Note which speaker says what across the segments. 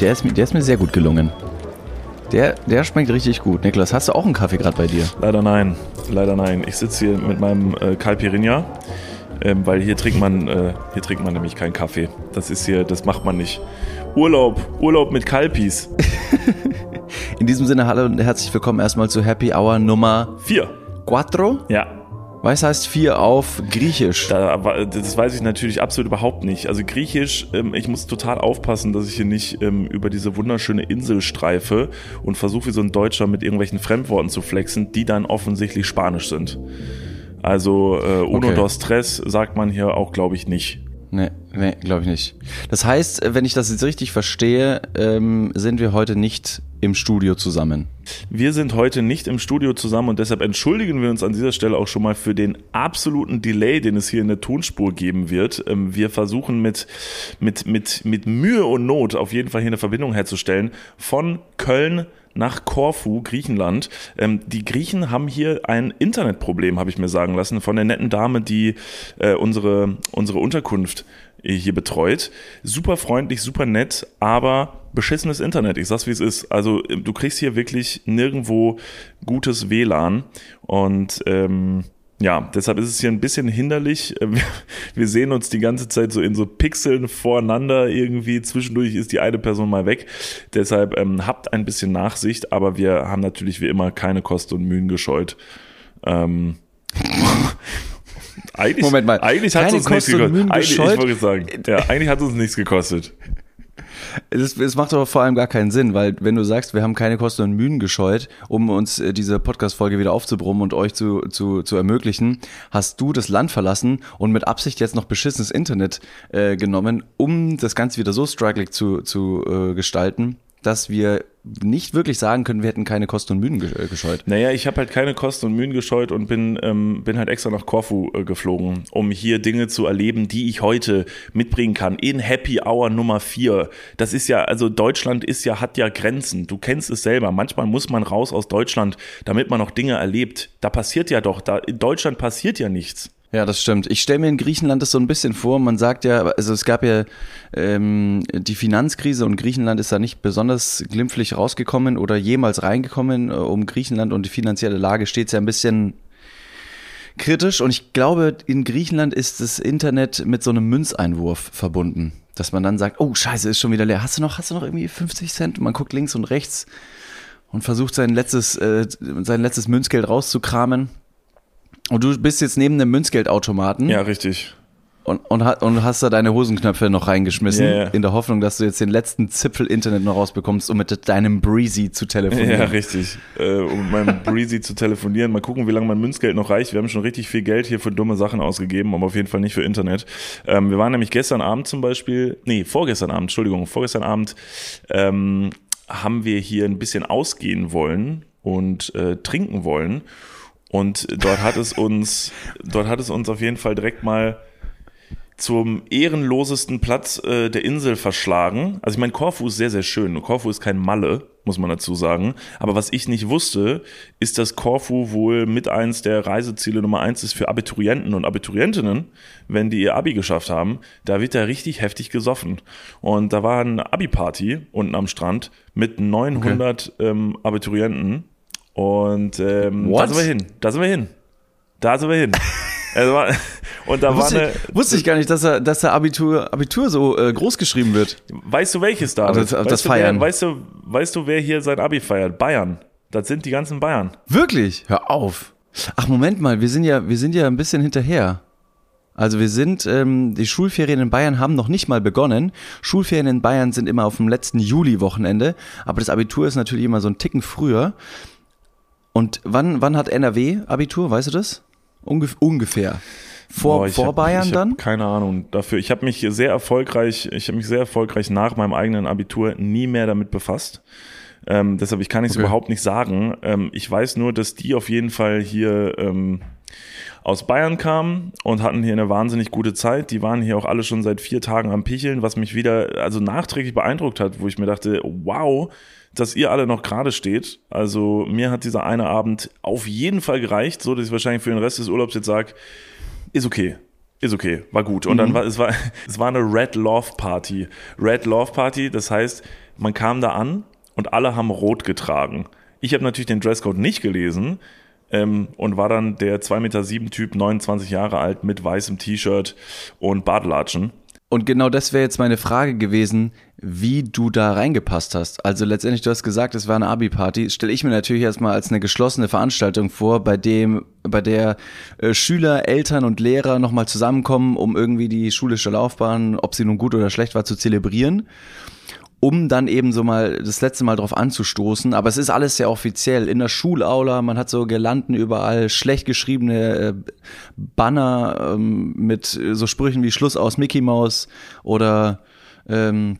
Speaker 1: Der ist, der ist mir sehr gut gelungen. Der, der schmeckt richtig gut. Niklas, hast du auch einen Kaffee gerade bei dir?
Speaker 2: Leider nein. Leider nein. Ich sitze hier mit meinem äh, Calpirinha, ähm, weil hier trinkt man, äh, hier trinkt man nämlich keinen Kaffee. Das ist hier, das macht man nicht. Urlaub, Urlaub mit Kalpis.
Speaker 1: In diesem Sinne, hallo und herzlich willkommen erstmal zu Happy Hour Nummer
Speaker 2: Vier.
Speaker 1: Quattro.
Speaker 2: Ja,
Speaker 1: Was heißt vier auf Griechisch?
Speaker 2: Da, das weiß ich natürlich absolut überhaupt nicht. Also Griechisch, ähm, ich muss total aufpassen, dass ich hier nicht ähm, über diese wunderschöne Insel streife und versuche wie so ein Deutscher mit irgendwelchen Fremdworten zu flexen, die dann offensichtlich Spanisch sind. Also äh, uno
Speaker 1: Okay.
Speaker 2: dos tres sagt man hier auch, glaube ich, nicht.
Speaker 1: Nee, nee, glaube ich nicht. Das heißt, wenn ich das jetzt richtig verstehe, ähm, sind wir heute nicht im Studio zusammen.
Speaker 2: Wir sind heute nicht im Studio zusammen und deshalb entschuldigen wir uns an dieser Stelle auch schon mal für den absoluten Delay, den es hier in der Tonspur geben wird. Ähm, Wir versuchen mit, mit, mit, mit Mühe und Not auf jeden Fall hier eine Verbindung herzustellen von Köln nach Korfu, Griechenland. Ähm, die Griechen haben hier ein Internetproblem, habe ich mir sagen lassen, von der netten Dame, die äh, unsere, unsere Unterkunft hier betreut. Super freundlich, super nett, aber beschissenes Internet. Ich sag's wie es ist. Also äh, du kriegst hier wirklich nirgendwo gutes WLAN und ähm, ja, deshalb ist es hier ein bisschen hinderlich. Äh, Wir, sehen uns die ganze Zeit so in so Pixeln voreinander irgendwie. Zwischendurch ist die eine Person mal weg. Deshalb ähm, habt ein bisschen Nachsicht, aber wir haben natürlich wie immer keine Kosten und Mühen gescheut. Ähm, eigentlich,
Speaker 1: Moment mal.
Speaker 2: eigentlich hat es uns nichts
Speaker 1: Kosten und
Speaker 2: gekostet. Eigentlich, ich
Speaker 1: gescheut?
Speaker 2: wollte sagen, ja, eigentlich hat es uns nichts gekostet.
Speaker 1: Es, es macht aber vor allem gar keinen Sinn, weil wenn du sagst, wir haben keine Kosten und Mühen gescheut, um uns äh, diese Podcast-Folge wieder aufzubrummen und euch zu, zu, zu ermöglichen, hast du das Land verlassen und mit Absicht jetzt noch beschissenes Internet äh, genommen, um das Ganze wieder so struggling zu, zu äh, gestalten, dass wir nicht wirklich sagen können, wir hätten keine Kosten und Mühen äh, gescheut.
Speaker 2: Naja, ich habe halt keine Kosten und Mühen gescheut und bin, ähm, bin halt extra nach Korfu äh, geflogen, um hier Dinge zu erleben, die ich heute mitbringen kann. In Happy Hour Nummer 4. Das ist ja, also Deutschland ist ja, hat ja Grenzen. Du kennst es selber. Manchmal muss man raus aus Deutschland, damit man noch Dinge erlebt. Da passiert ja doch, da in Deutschland passiert ja nichts.
Speaker 1: Ja, das stimmt. Ich stelle mir in Griechenland das so ein bisschen vor. Man sagt ja, also es gab ja ähm, die Finanzkrise und Griechenland ist da nicht besonders glimpflich rausgekommen oder jemals reingekommen. Äh, Um Griechenland und die finanzielle Lage steht ja ein bisschen kritisch. Und ich glaube, in Griechenland ist das Internet mit so einem Münzeinwurf verbunden. Dass man dann sagt, oh scheiße, ist schon wieder leer. Hast du noch, hast du noch irgendwie 50 Cent? Und man guckt links und rechts und versucht sein letztes, äh, sein letztes Münzgeld rauszukramen. Und du bist jetzt neben einem Münzgeldautomaten
Speaker 2: Ja, richtig.
Speaker 1: und, und, und hast da deine Hosenknöpfe noch reingeschmissen,
Speaker 2: Ja, ja.
Speaker 1: in der Hoffnung, dass du jetzt den letzten Zipfel Internet noch rausbekommst, um mit deinem Breezy zu telefonieren.
Speaker 2: Ja, richtig. Äh, um mit meinem Breezy zu telefonieren. Mal gucken, wie lange mein Münzgeld noch reicht. Wir haben schon richtig viel Geld hier für dumme Sachen ausgegeben, aber auf jeden Fall nicht für Internet. Ähm, wir waren nämlich gestern Abend zum Beispiel, nee, vorgestern Abend, Entschuldigung, vorgestern Abend ähm, haben wir hier ein bisschen ausgehen wollen und äh, trinken wollen. Und dort hat es uns, dort hat es uns auf jeden Fall direkt mal zum ehrenlosesten Platz äh, der Insel verschlagen. Also ich meine, Korfu ist sehr, sehr schön. Korfu ist kein Malle, muss man dazu sagen. Aber was ich nicht wusste, ist, dass Korfu wohl mit eins der Reiseziele Nummer eins ist für Abiturienten und Abiturientinnen, wenn die ihr Abi geschafft haben. Da wird da richtig heftig gesoffen. Und da war eine Abi-Party unten am Strand mit 900 ähm, Abiturienten. Und ähm, da sind wir hin. Da sind wir hin. Da sind wir hin. Also und da war
Speaker 1: Wusste,
Speaker 2: eine,
Speaker 1: ich, wusste ich gar nicht, dass er, dass der Abitur, Abitur so äh, groß geschrieben wird.
Speaker 2: Weißt du welches da?
Speaker 1: Also das-
Speaker 2: weißt
Speaker 1: das
Speaker 2: du,
Speaker 1: Feiern.
Speaker 2: Wer, weißt, du, weißt du, wer hier sein Abi feiert? Bayern. Das sind die ganzen Bayern.
Speaker 1: Wirklich? Hör auf. Ach, Moment mal, wir sind ja, wir sind ja ein bisschen hinterher. Also wir sind, ähm, die Schulferien in Bayern haben noch nicht mal begonnen. Schulferien in Bayern sind immer auf dem letzten Juli-Wochenende, aber das Abitur ist natürlich immer so ein Ticken früher. Und wann, wann hat NRW Abitur, weißt du das? Ungef ungefähr. Vor,
Speaker 2: Boah,
Speaker 1: vor
Speaker 2: hab,
Speaker 1: Bayern dann?
Speaker 2: Keine Ahnung dafür. Ich habe mich sehr erfolgreich, ich habe mich sehr erfolgreich nach meinem eigenen Abitur nie mehr damit befasst. Ähm, deshalb ich kann es
Speaker 1: Okay.
Speaker 2: überhaupt nicht sagen. Ähm, ich weiß nur, dass die auf jeden Fall hier ähm, aus Bayern kamen und hatten hier eine wahnsinnig gute Zeit. Die waren hier auch alle schon seit vier Tagen am Picheln, was mich wieder also nachträglich beeindruckt hat, wo ich mir dachte, wow, dass ihr alle noch gerade steht. Also mir hat dieser eine Abend auf jeden Fall gereicht, so dass ich wahrscheinlich für den Rest des Urlaubs jetzt sage, ist okay. Ist okay, war gut. Und dann war es war es war eine Red Love Party. Red Love Party, das heißt, man kam da an und alle haben rot getragen. Ich habe natürlich den Dresscode nicht gelesen ähm, und war dann der 2,7 Meter sieben Typ, 29 Jahre alt, mit weißem T-Shirt und Badelatschen.
Speaker 1: Und genau das wäre jetzt meine Frage gewesen, wie du da reingepasst hast. Also letztendlich, du hast gesagt, es war eine Abi-Party. Stelle ich mir natürlich erstmal als eine geschlossene Veranstaltung vor, bei dem, bei der äh, Schüler, Eltern und Lehrer nochmal zusammenkommen, um irgendwie die schulische Laufbahn, ob sie nun gut oder schlecht war, zu zelebrieren um dann eben so mal das letzte Mal drauf anzustoßen. Aber es ist alles sehr offiziell. In der Schulaula, man hat so Girlanden überall, schlecht geschriebene äh, Banner ähm, mit so Sprüchen wie Schluss aus Mickey Mouse oder ähm,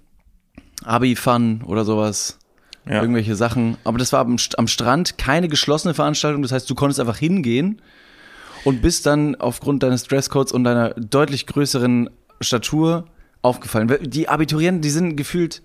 Speaker 1: Abi-Fun oder sowas. Ja. Irgendwelche Sachen. Aber das war am, am Strand keine geschlossene Veranstaltung. Das heißt, du konntest einfach hingehen und bist dann aufgrund deines Dresscodes und deiner deutlich größeren Statur aufgefallen. Die Abiturienten, die sind gefühlt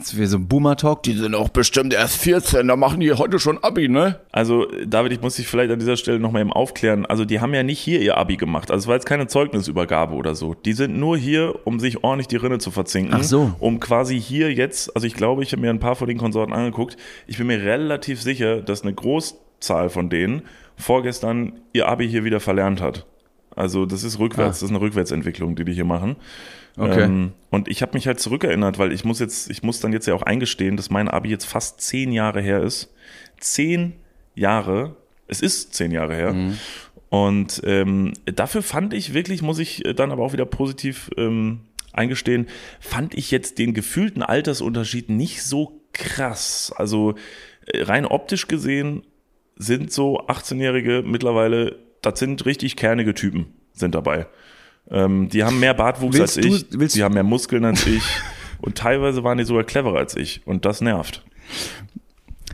Speaker 1: Jetzt wie so ein Boomer-Talk, die sind auch bestimmt erst 14, da machen die heute schon Abi, ne?
Speaker 2: Also, David, ich muss dich vielleicht an dieser Stelle nochmal eben aufklären. Also, die haben ja nicht hier ihr Abi gemacht. Also, es war jetzt keine Zeugnisübergabe oder so. Die sind nur hier, um sich ordentlich die Rinne zu verzinken.
Speaker 1: Ach so.
Speaker 2: Um quasi hier jetzt, also ich glaube, ich habe mir ein paar von den Konsorten angeguckt. Ich bin mir relativ sicher, dass eine Großzahl von denen vorgestern ihr Abi hier wieder verlernt hat. Also, das ist rückwärts, ah. das ist eine Rückwärtsentwicklung, die die hier machen. Okay. Ähm, und ich habe mich halt zurückerinnert, weil ich muss jetzt, ich muss dann jetzt ja auch eingestehen, dass mein Abi jetzt fast zehn Jahre her ist. Zehn Jahre, es ist zehn Jahre her. Mhm. Und ähm, dafür fand ich wirklich, muss ich dann aber auch wieder positiv ähm, eingestehen, fand ich jetzt den gefühlten Altersunterschied nicht so krass. Also äh, rein optisch gesehen sind so 18-Jährige mittlerweile, das sind richtig kernige Typen, sind dabei. Ähm, die haben mehr Bartwuchs willst als ich, du, die haben mehr Muskeln als ich und teilweise waren die sogar cleverer als ich und das nervt.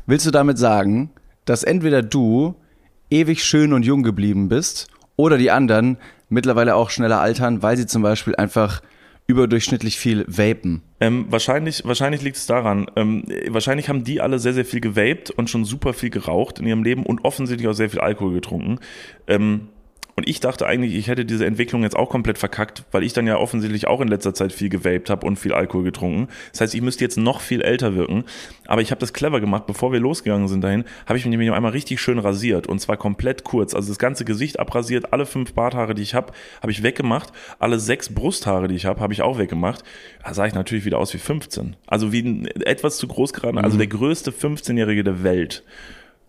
Speaker 1: Willst du damit sagen, dass entweder du ewig schön und jung geblieben bist oder die anderen mittlerweile auch schneller altern, weil sie zum Beispiel einfach überdurchschnittlich viel vapen?
Speaker 2: Ähm, wahrscheinlich, wahrscheinlich liegt es daran. Ähm, wahrscheinlich haben die alle sehr, sehr viel gewaped und schon super viel geraucht in ihrem Leben und offensichtlich auch sehr viel Alkohol getrunken. Ähm, und ich dachte eigentlich, ich hätte diese Entwicklung jetzt auch komplett verkackt, weil ich dann ja offensichtlich auch in letzter Zeit viel gewaped habe und viel Alkohol getrunken. Das heißt, ich müsste jetzt noch viel älter wirken. Aber ich habe das clever gemacht. Bevor wir losgegangen sind dahin, habe ich mich nämlich einmal richtig schön rasiert. Und zwar komplett kurz. Also das ganze Gesicht abrasiert, alle fünf Barthaare, die ich habe, habe ich weggemacht. Alle sechs Brusthaare, die ich habe, habe ich auch weggemacht. Da sah ich natürlich wieder aus wie 15. Also wie ein etwas zu groß geraten. Also mhm. der größte 15-Jährige der Welt.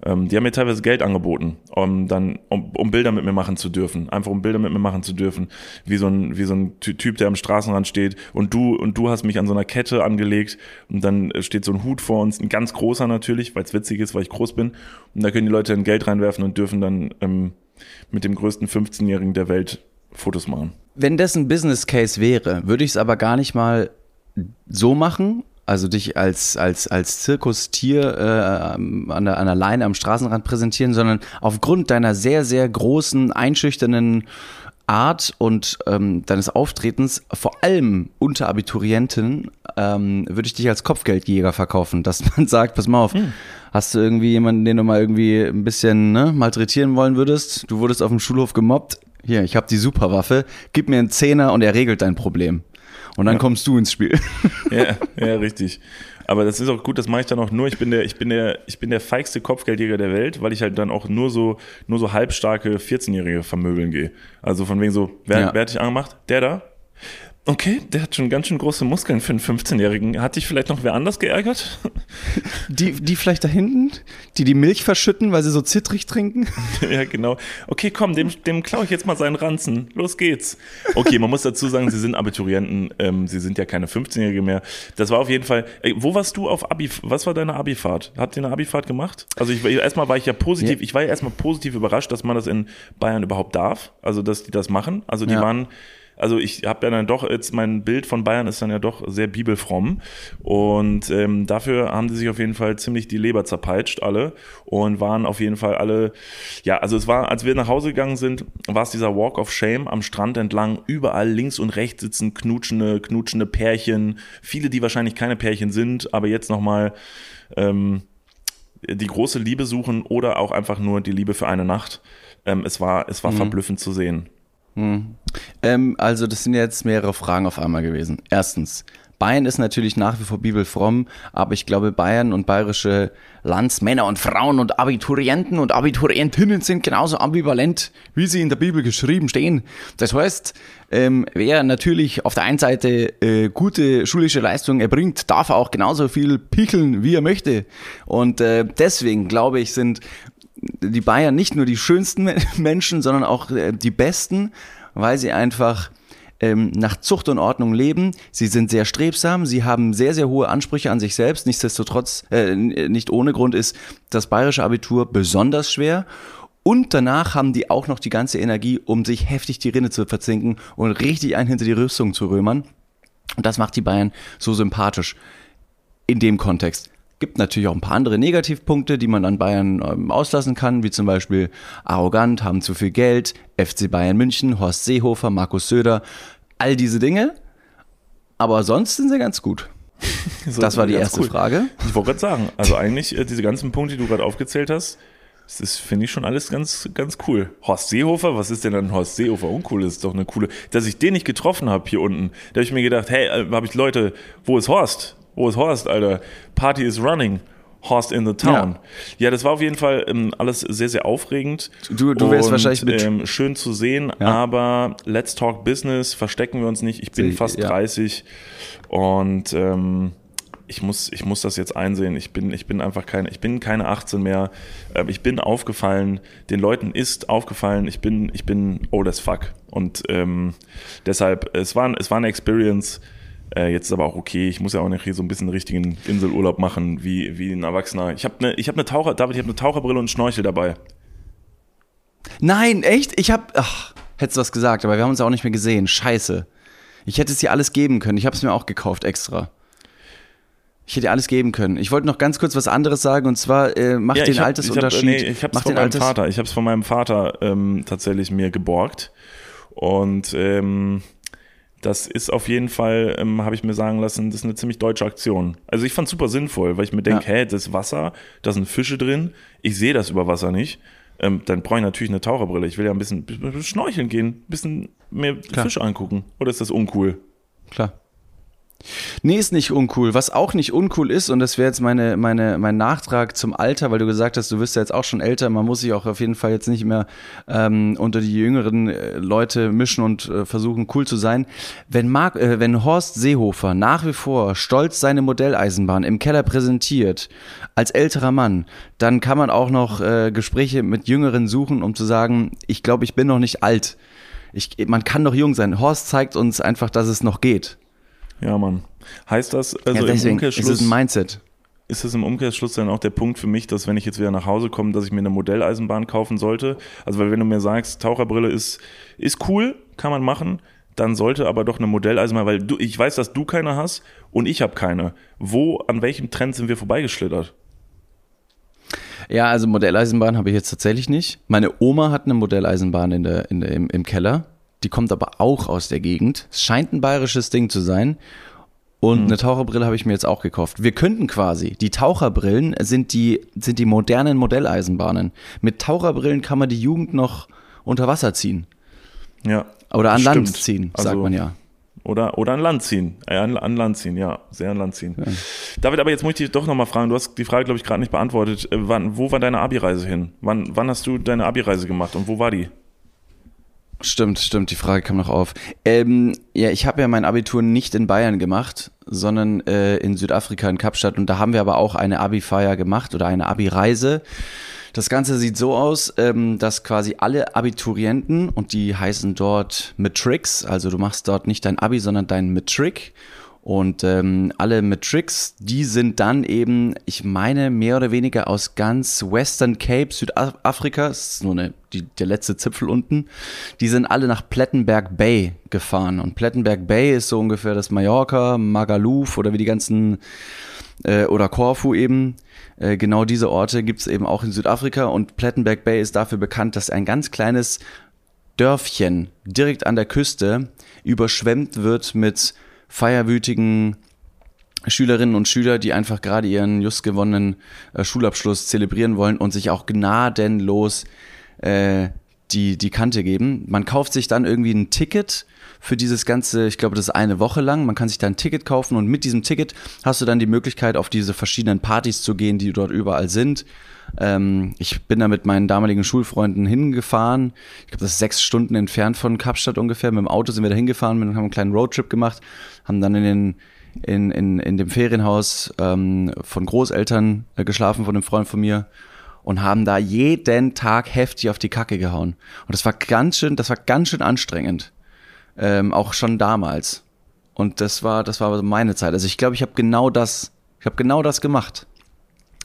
Speaker 2: Ähm, die haben mir teilweise Geld angeboten, um dann, um, um Bilder mit mir machen zu dürfen. Einfach um Bilder mit mir machen zu dürfen. Wie so ein, wie so ein Typ, der am Straßenrand steht und du, und du hast mich an so einer Kette angelegt und dann steht so ein Hut vor uns, ein ganz großer natürlich, weil es witzig ist, weil ich groß bin. Und da können die Leute dann Geld reinwerfen und dürfen dann ähm, mit dem größten 15-Jährigen der Welt Fotos machen.
Speaker 1: Wenn das ein Business Case wäre, würde ich es aber gar nicht mal so machen, also dich als, als, als Zirkustier äh, an, der, an der Leine am Straßenrand präsentieren, sondern aufgrund deiner sehr, sehr großen, einschüchternden Art und ähm, deines Auftretens, vor allem unter Abiturienten, ähm, würde ich dich als Kopfgeldjäger verkaufen, dass man sagt, pass mal auf, hm. hast du irgendwie jemanden, den du mal irgendwie ein bisschen ne, malträtieren wollen würdest? Du wurdest auf dem Schulhof gemobbt. Hier, ich habe die Superwaffe, gib mir einen Zehner und er regelt dein Problem. Und dann ja. kommst du ins Spiel.
Speaker 2: Ja, ja, richtig. Aber das ist auch gut, das mache ich dann auch nur. Ich bin der, ich bin der, ich bin der feigste Kopfgeldjäger der Welt, weil ich halt dann auch nur so, nur so halbstarke 14-Jährige vermöbeln gehe. Also von wegen so, wer, ja. wer hat dich angemacht? Der da? Okay, der hat schon ganz schön große Muskeln für einen 15-Jährigen. Hat dich vielleicht noch wer anders geärgert?
Speaker 1: Die, die vielleicht da hinten, die die Milch verschütten, weil sie so zittrig trinken?
Speaker 2: Ja, genau. Okay, komm, dem, dem klaue ich jetzt mal seinen Ranzen. Los geht's. Okay, man muss dazu sagen, sie sind Abiturienten. Ähm, sie sind ja keine 15-Jährige mehr. Das war auf jeden Fall. Ey, wo warst du auf Abi? Was war deine Abifahrt? Habt ihr eine Abifahrt gemacht? Also ich, erstmal war ich ja positiv. Ja. Ich war ja erstmal positiv überrascht, dass man das in Bayern überhaupt darf. Also dass die das machen. Also die ja. waren also ich habe ja dann doch jetzt mein Bild von Bayern ist dann ja doch sehr bibelfromm. Und ähm, dafür haben sie sich auf jeden Fall ziemlich die Leber zerpeitscht alle. Und waren auf jeden Fall alle ja also es war als wir nach Hause gegangen sind war es dieser Walk of Shame am Strand entlang. Überall links und rechts sitzen knutschende knutschende Pärchen. Viele die wahrscheinlich keine Pärchen sind aber jetzt noch mal ähm, die große Liebe suchen oder auch einfach nur die Liebe für eine Nacht. Ähm, es war es war mhm. verblüffend zu sehen
Speaker 1: hm. Ähm, also, das sind jetzt mehrere Fragen auf einmal gewesen. Erstens, Bayern ist natürlich nach wie vor bibelfromm, aber ich glaube, Bayern und bayerische Landsmänner und Frauen und Abiturienten und Abiturientinnen sind genauso ambivalent, wie sie in der Bibel geschrieben stehen. Das heißt, ähm, wer natürlich auf der einen Seite äh, gute schulische Leistungen erbringt, darf auch genauso viel pickeln, wie er möchte. Und äh, deswegen glaube ich, sind die Bayern nicht nur die schönsten Menschen, sondern auch äh, die besten, weil sie einfach ähm, nach Zucht und Ordnung leben. Sie sind sehr strebsam, sie haben sehr, sehr hohe Ansprüche an sich selbst. Nichtsdestotrotz, äh, nicht ohne Grund ist das bayerische Abitur besonders schwer. Und danach haben die auch noch die ganze Energie, um sich heftig die Rinne zu verzinken und richtig ein hinter die Rüstung zu römern. Und das macht die Bayern so sympathisch in dem Kontext. Gibt natürlich auch ein paar andere Negativpunkte, die man an Bayern ähm, auslassen kann, wie zum Beispiel arrogant, haben zu viel Geld, FC Bayern München, Horst Seehofer, Markus Söder, all diese Dinge. Aber sonst sind sie ganz gut. So, das war die erste cool. Frage.
Speaker 2: Ich wollte gerade sagen, also eigentlich äh, diese ganzen Punkte, die du gerade aufgezählt hast, das ist, finde ich schon alles ganz, ganz cool. Horst Seehofer, was ist denn an Horst Seehofer uncool? Das ist doch eine coole, dass ich den nicht getroffen habe hier unten. Da habe ich mir gedacht, hey, äh, habe ich Leute, wo ist Horst? Wo ist Horst, Alter? Party is running. Horst in the Town. Ja, ja das war auf jeden Fall ähm, alles sehr, sehr aufregend.
Speaker 1: Du, du wärst und, wahrscheinlich mit.
Speaker 2: Ähm, schön zu sehen, ja. aber let's talk business, verstecken wir uns nicht. Ich bin Sie, fast ja. 30 und ähm, ich muss, ich muss das jetzt einsehen. Ich bin, ich bin einfach keine, ich bin keine 18 mehr. Ähm, ich bin aufgefallen, den Leuten ist aufgefallen, ich bin, ich bin old as fuck. Und ähm, deshalb, es war, es war eine Experience, äh, jetzt ist aber auch okay, ich muss ja auch noch hier so ein bisschen richtigen Inselurlaub machen, wie, wie ein Erwachsener. Ich habe eine ich hab ne Taucher, David, ich habe eine Taucherbrille und Schnorchel dabei.
Speaker 1: Nein, echt? Ich habe, ach, hättest du was gesagt, aber wir haben uns auch nicht mehr gesehen. Scheiße. Ich hätte es dir alles geben können. Ich habe es mir auch gekauft extra. Ich hätte dir alles geben können. Ich wollte noch ganz kurz was anderes sagen und zwar äh, macht ja, den hab.
Speaker 2: Ich, hab, nee, ich habe es von meinem Vater. Ich habe es von meinem Vater ähm, tatsächlich mir geborgt und ähm, das ist auf jeden Fall, ähm, habe ich mir sagen lassen, das ist eine ziemlich deutsche Aktion. Also ich fand super sinnvoll, weil ich mir denke, ja. hä, das ist Wasser, da sind Fische drin, ich sehe das über Wasser nicht. Ähm, dann brauche ich natürlich eine Taucherbrille. Ich will ja ein bisschen, bisschen schnorcheln gehen, ein bisschen mehr Klar. Fische angucken. Oder ist das uncool?
Speaker 1: Klar. Nee, ist nicht uncool. Was auch nicht uncool ist, und das wäre jetzt meine, meine, mein Nachtrag zum Alter, weil du gesagt hast, du wirst ja jetzt auch schon älter, man muss sich auch auf jeden Fall jetzt nicht mehr ähm, unter die jüngeren äh, Leute mischen und äh, versuchen, cool zu sein. Wenn, Mark, äh, wenn Horst Seehofer nach wie vor stolz seine Modelleisenbahn im Keller präsentiert, als älterer Mann, dann kann man auch noch äh, Gespräche mit Jüngeren suchen, um zu sagen, ich glaube, ich bin noch nicht alt. Ich, man kann noch jung sein. Horst zeigt uns einfach, dass es noch geht.
Speaker 2: Ja, Mann. Heißt das also
Speaker 1: ja, im Umkehrschluss? Ist es ein Mindset?
Speaker 2: Ist es im Umkehrschluss dann auch der Punkt für mich, dass wenn ich jetzt wieder nach Hause komme, dass ich mir eine Modelleisenbahn kaufen sollte? Also, weil wenn du mir sagst, Taucherbrille ist, ist cool, kann man machen, dann sollte aber doch eine Modelleisenbahn, weil du, ich weiß, dass du keine hast und ich habe keine. Wo, an welchem Trend sind wir vorbeigeschlittert?
Speaker 1: Ja, also Modelleisenbahn habe ich jetzt tatsächlich nicht. Meine Oma hat eine Modelleisenbahn in der, in der, im, im Keller die kommt aber auch aus der Gegend. Es scheint ein bayerisches Ding zu sein. Und mhm. eine Taucherbrille habe ich mir jetzt auch gekauft. Wir könnten quasi, die Taucherbrillen sind die, sind die modernen Modelleisenbahnen. Mit Taucherbrillen kann man die Jugend noch unter Wasser ziehen.
Speaker 2: Ja.
Speaker 1: Oder an Land ziehen, sagt also, man ja.
Speaker 2: Oder, oder an Land ziehen. Äh, an, an Land ziehen, ja. Sehr an Land ziehen. Ja. David, aber jetzt muss ich dich doch nochmal fragen. Du hast die Frage, glaube ich, gerade nicht beantwortet. Äh, wann, wo war deine Abi-Reise hin? Wann, wann hast du deine Abi-Reise gemacht und wo war die?
Speaker 1: Stimmt, stimmt, die Frage kam noch auf. Ähm, ja, ich habe ja mein Abitur nicht in Bayern gemacht, sondern äh, in Südafrika, in Kapstadt. Und da haben wir aber auch eine Abi-Feier gemacht oder eine Abi-Reise. Das Ganze sieht so aus, ähm, dass quasi alle Abiturienten, und die heißen dort Matrix, also du machst dort nicht dein Abi, sondern dein Matric. Und ähm, alle Matrix, die sind dann eben, ich meine, mehr oder weniger aus ganz Western Cape, Südafrika, das ist nur eine, die, der letzte Zipfel unten, die sind alle nach Plettenberg Bay gefahren. Und Plettenberg Bay ist so ungefähr das Mallorca, Magaluf oder wie die ganzen, äh, oder Korfu eben. Äh, genau diese Orte gibt's eben auch in Südafrika. Und Plettenberg Bay ist dafür bekannt, dass ein ganz kleines Dörfchen direkt an der Küste überschwemmt wird mit feierwütigen Schülerinnen und Schüler, die einfach gerade ihren just gewonnenen äh, Schulabschluss zelebrieren wollen und sich auch gnadenlos äh, die, die Kante geben. Man kauft sich dann irgendwie ein Ticket für dieses ganze, ich glaube, das ist eine Woche lang. Man kann sich da ein Ticket kaufen und mit diesem Ticket hast du dann die Möglichkeit, auf diese verschiedenen Partys zu gehen, die dort überall sind. Ähm, ich bin da mit meinen damaligen Schulfreunden hingefahren. Ich glaube, das ist sechs Stunden entfernt von Kapstadt ungefähr. Mit dem Auto sind wir da hingefahren, haben einen kleinen Roadtrip gemacht, haben dann in den in, in, in dem Ferienhaus ähm, von Großeltern äh, geschlafen, von einem Freund von mir und haben da jeden Tag heftig auf die Kacke gehauen. Und das war ganz schön, das war ganz schön anstrengend. Ähm, auch schon damals. Und das war, das war meine Zeit. Also ich glaube, ich habe genau das, ich habe genau das gemacht.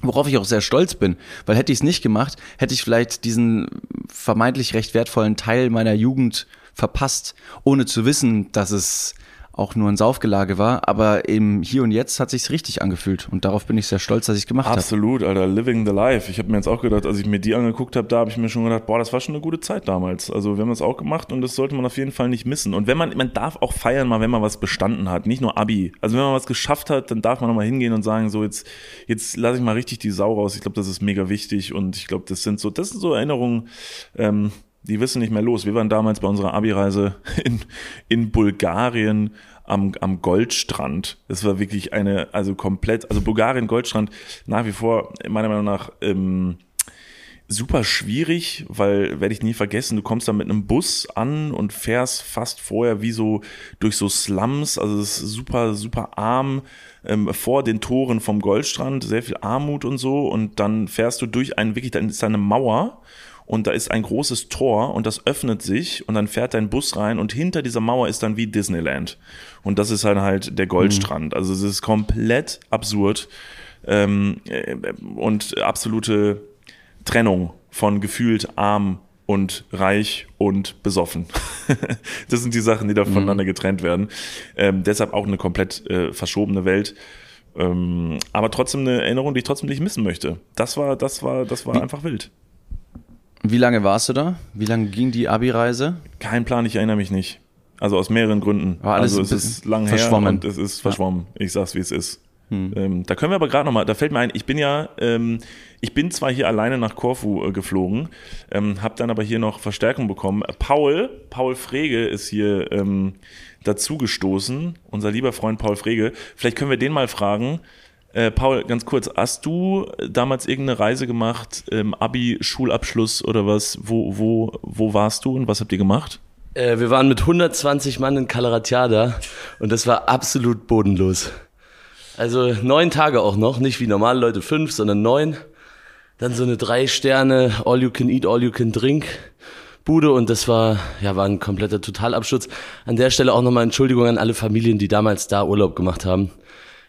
Speaker 1: Worauf ich auch sehr stolz bin, weil hätte ich es nicht gemacht, hätte ich vielleicht diesen vermeintlich recht wertvollen Teil meiner Jugend verpasst, ohne zu wissen, dass es auch nur ein Saufgelage war, aber im Hier und Jetzt hat sich's richtig angefühlt und darauf bin ich sehr stolz, dass ich gemacht habe.
Speaker 2: Absolut. Alter, living the life. Ich habe mir jetzt auch gedacht, als ich mir die angeguckt habe, da habe ich mir schon gedacht, boah, das war schon eine gute Zeit damals. Also wir haben das auch gemacht und das sollte man auf jeden Fall nicht missen. Und wenn man, man darf auch feiern, mal wenn man was bestanden hat, nicht nur Abi. Also wenn man was geschafft hat, dann darf man nochmal hingehen und sagen, so jetzt, jetzt lasse ich mal richtig die Sau raus. Ich glaube, das ist mega wichtig und ich glaube, das sind so, das sind so Erinnerungen. Ähm, die wissen nicht mehr los. Wir waren damals bei unserer Abi-Reise in, in Bulgarien am, am Goldstrand. Das war wirklich eine, also komplett, also Bulgarien Goldstrand nach wie vor meiner Meinung nach ähm, super schwierig, weil werde ich nie vergessen, du kommst da mit einem Bus an und fährst fast vorher wie so durch so Slums, also es ist super, super arm ähm, vor den Toren vom Goldstrand, sehr viel Armut und so und dann fährst du durch einen, wirklich, dann ist da eine Mauer und da ist ein großes Tor und das öffnet sich und dann fährt dein Bus rein und hinter dieser Mauer ist dann wie Disneyland. Und das ist halt halt der Goldstrand. Mhm. Also es ist komplett absurd ähm, äh, und absolute Trennung von gefühlt arm und reich und besoffen. das sind die Sachen, die da mhm. voneinander getrennt werden. Ähm, deshalb auch eine komplett äh, verschobene Welt. Ähm, aber trotzdem eine Erinnerung, die ich trotzdem nicht missen möchte. Das war, das war, das war einfach wild.
Speaker 1: Wie lange warst du da? Wie lange ging die Abi-Reise?
Speaker 2: Kein Plan, ich erinnere mich nicht. Also aus mehreren Gründen.
Speaker 1: War alles
Speaker 2: also es ist lang
Speaker 1: verschwommen.
Speaker 2: her und es ist verschwommen. Ja. Ich sag's, wie es ist. Hm. Ähm, da können wir aber gerade nochmal, da fällt mir ein, ich bin ja, ähm, ich bin zwar hier alleine nach Korfu äh, geflogen, ähm, habe dann aber hier noch Verstärkung bekommen. Paul, Paul Frege ist hier ähm, dazugestoßen, unser lieber Freund Paul Frege. Vielleicht können wir den mal fragen, äh, Paul, ganz kurz, hast du damals irgendeine Reise gemacht, ähm, Abi, Schulabschluss oder was? Wo, wo, wo warst du und was habt ihr gemacht?
Speaker 3: Äh, wir waren mit 120 Mann in Kalaratiada und das war absolut bodenlos. Also neun Tage auch noch, nicht wie normale Leute fünf, sondern neun. Dann so eine drei Sterne All You Can Eat, All You Can Drink Bude und das war ja war ein kompletter Totalabsturz. An der Stelle auch nochmal Entschuldigung an alle Familien, die damals da Urlaub gemacht haben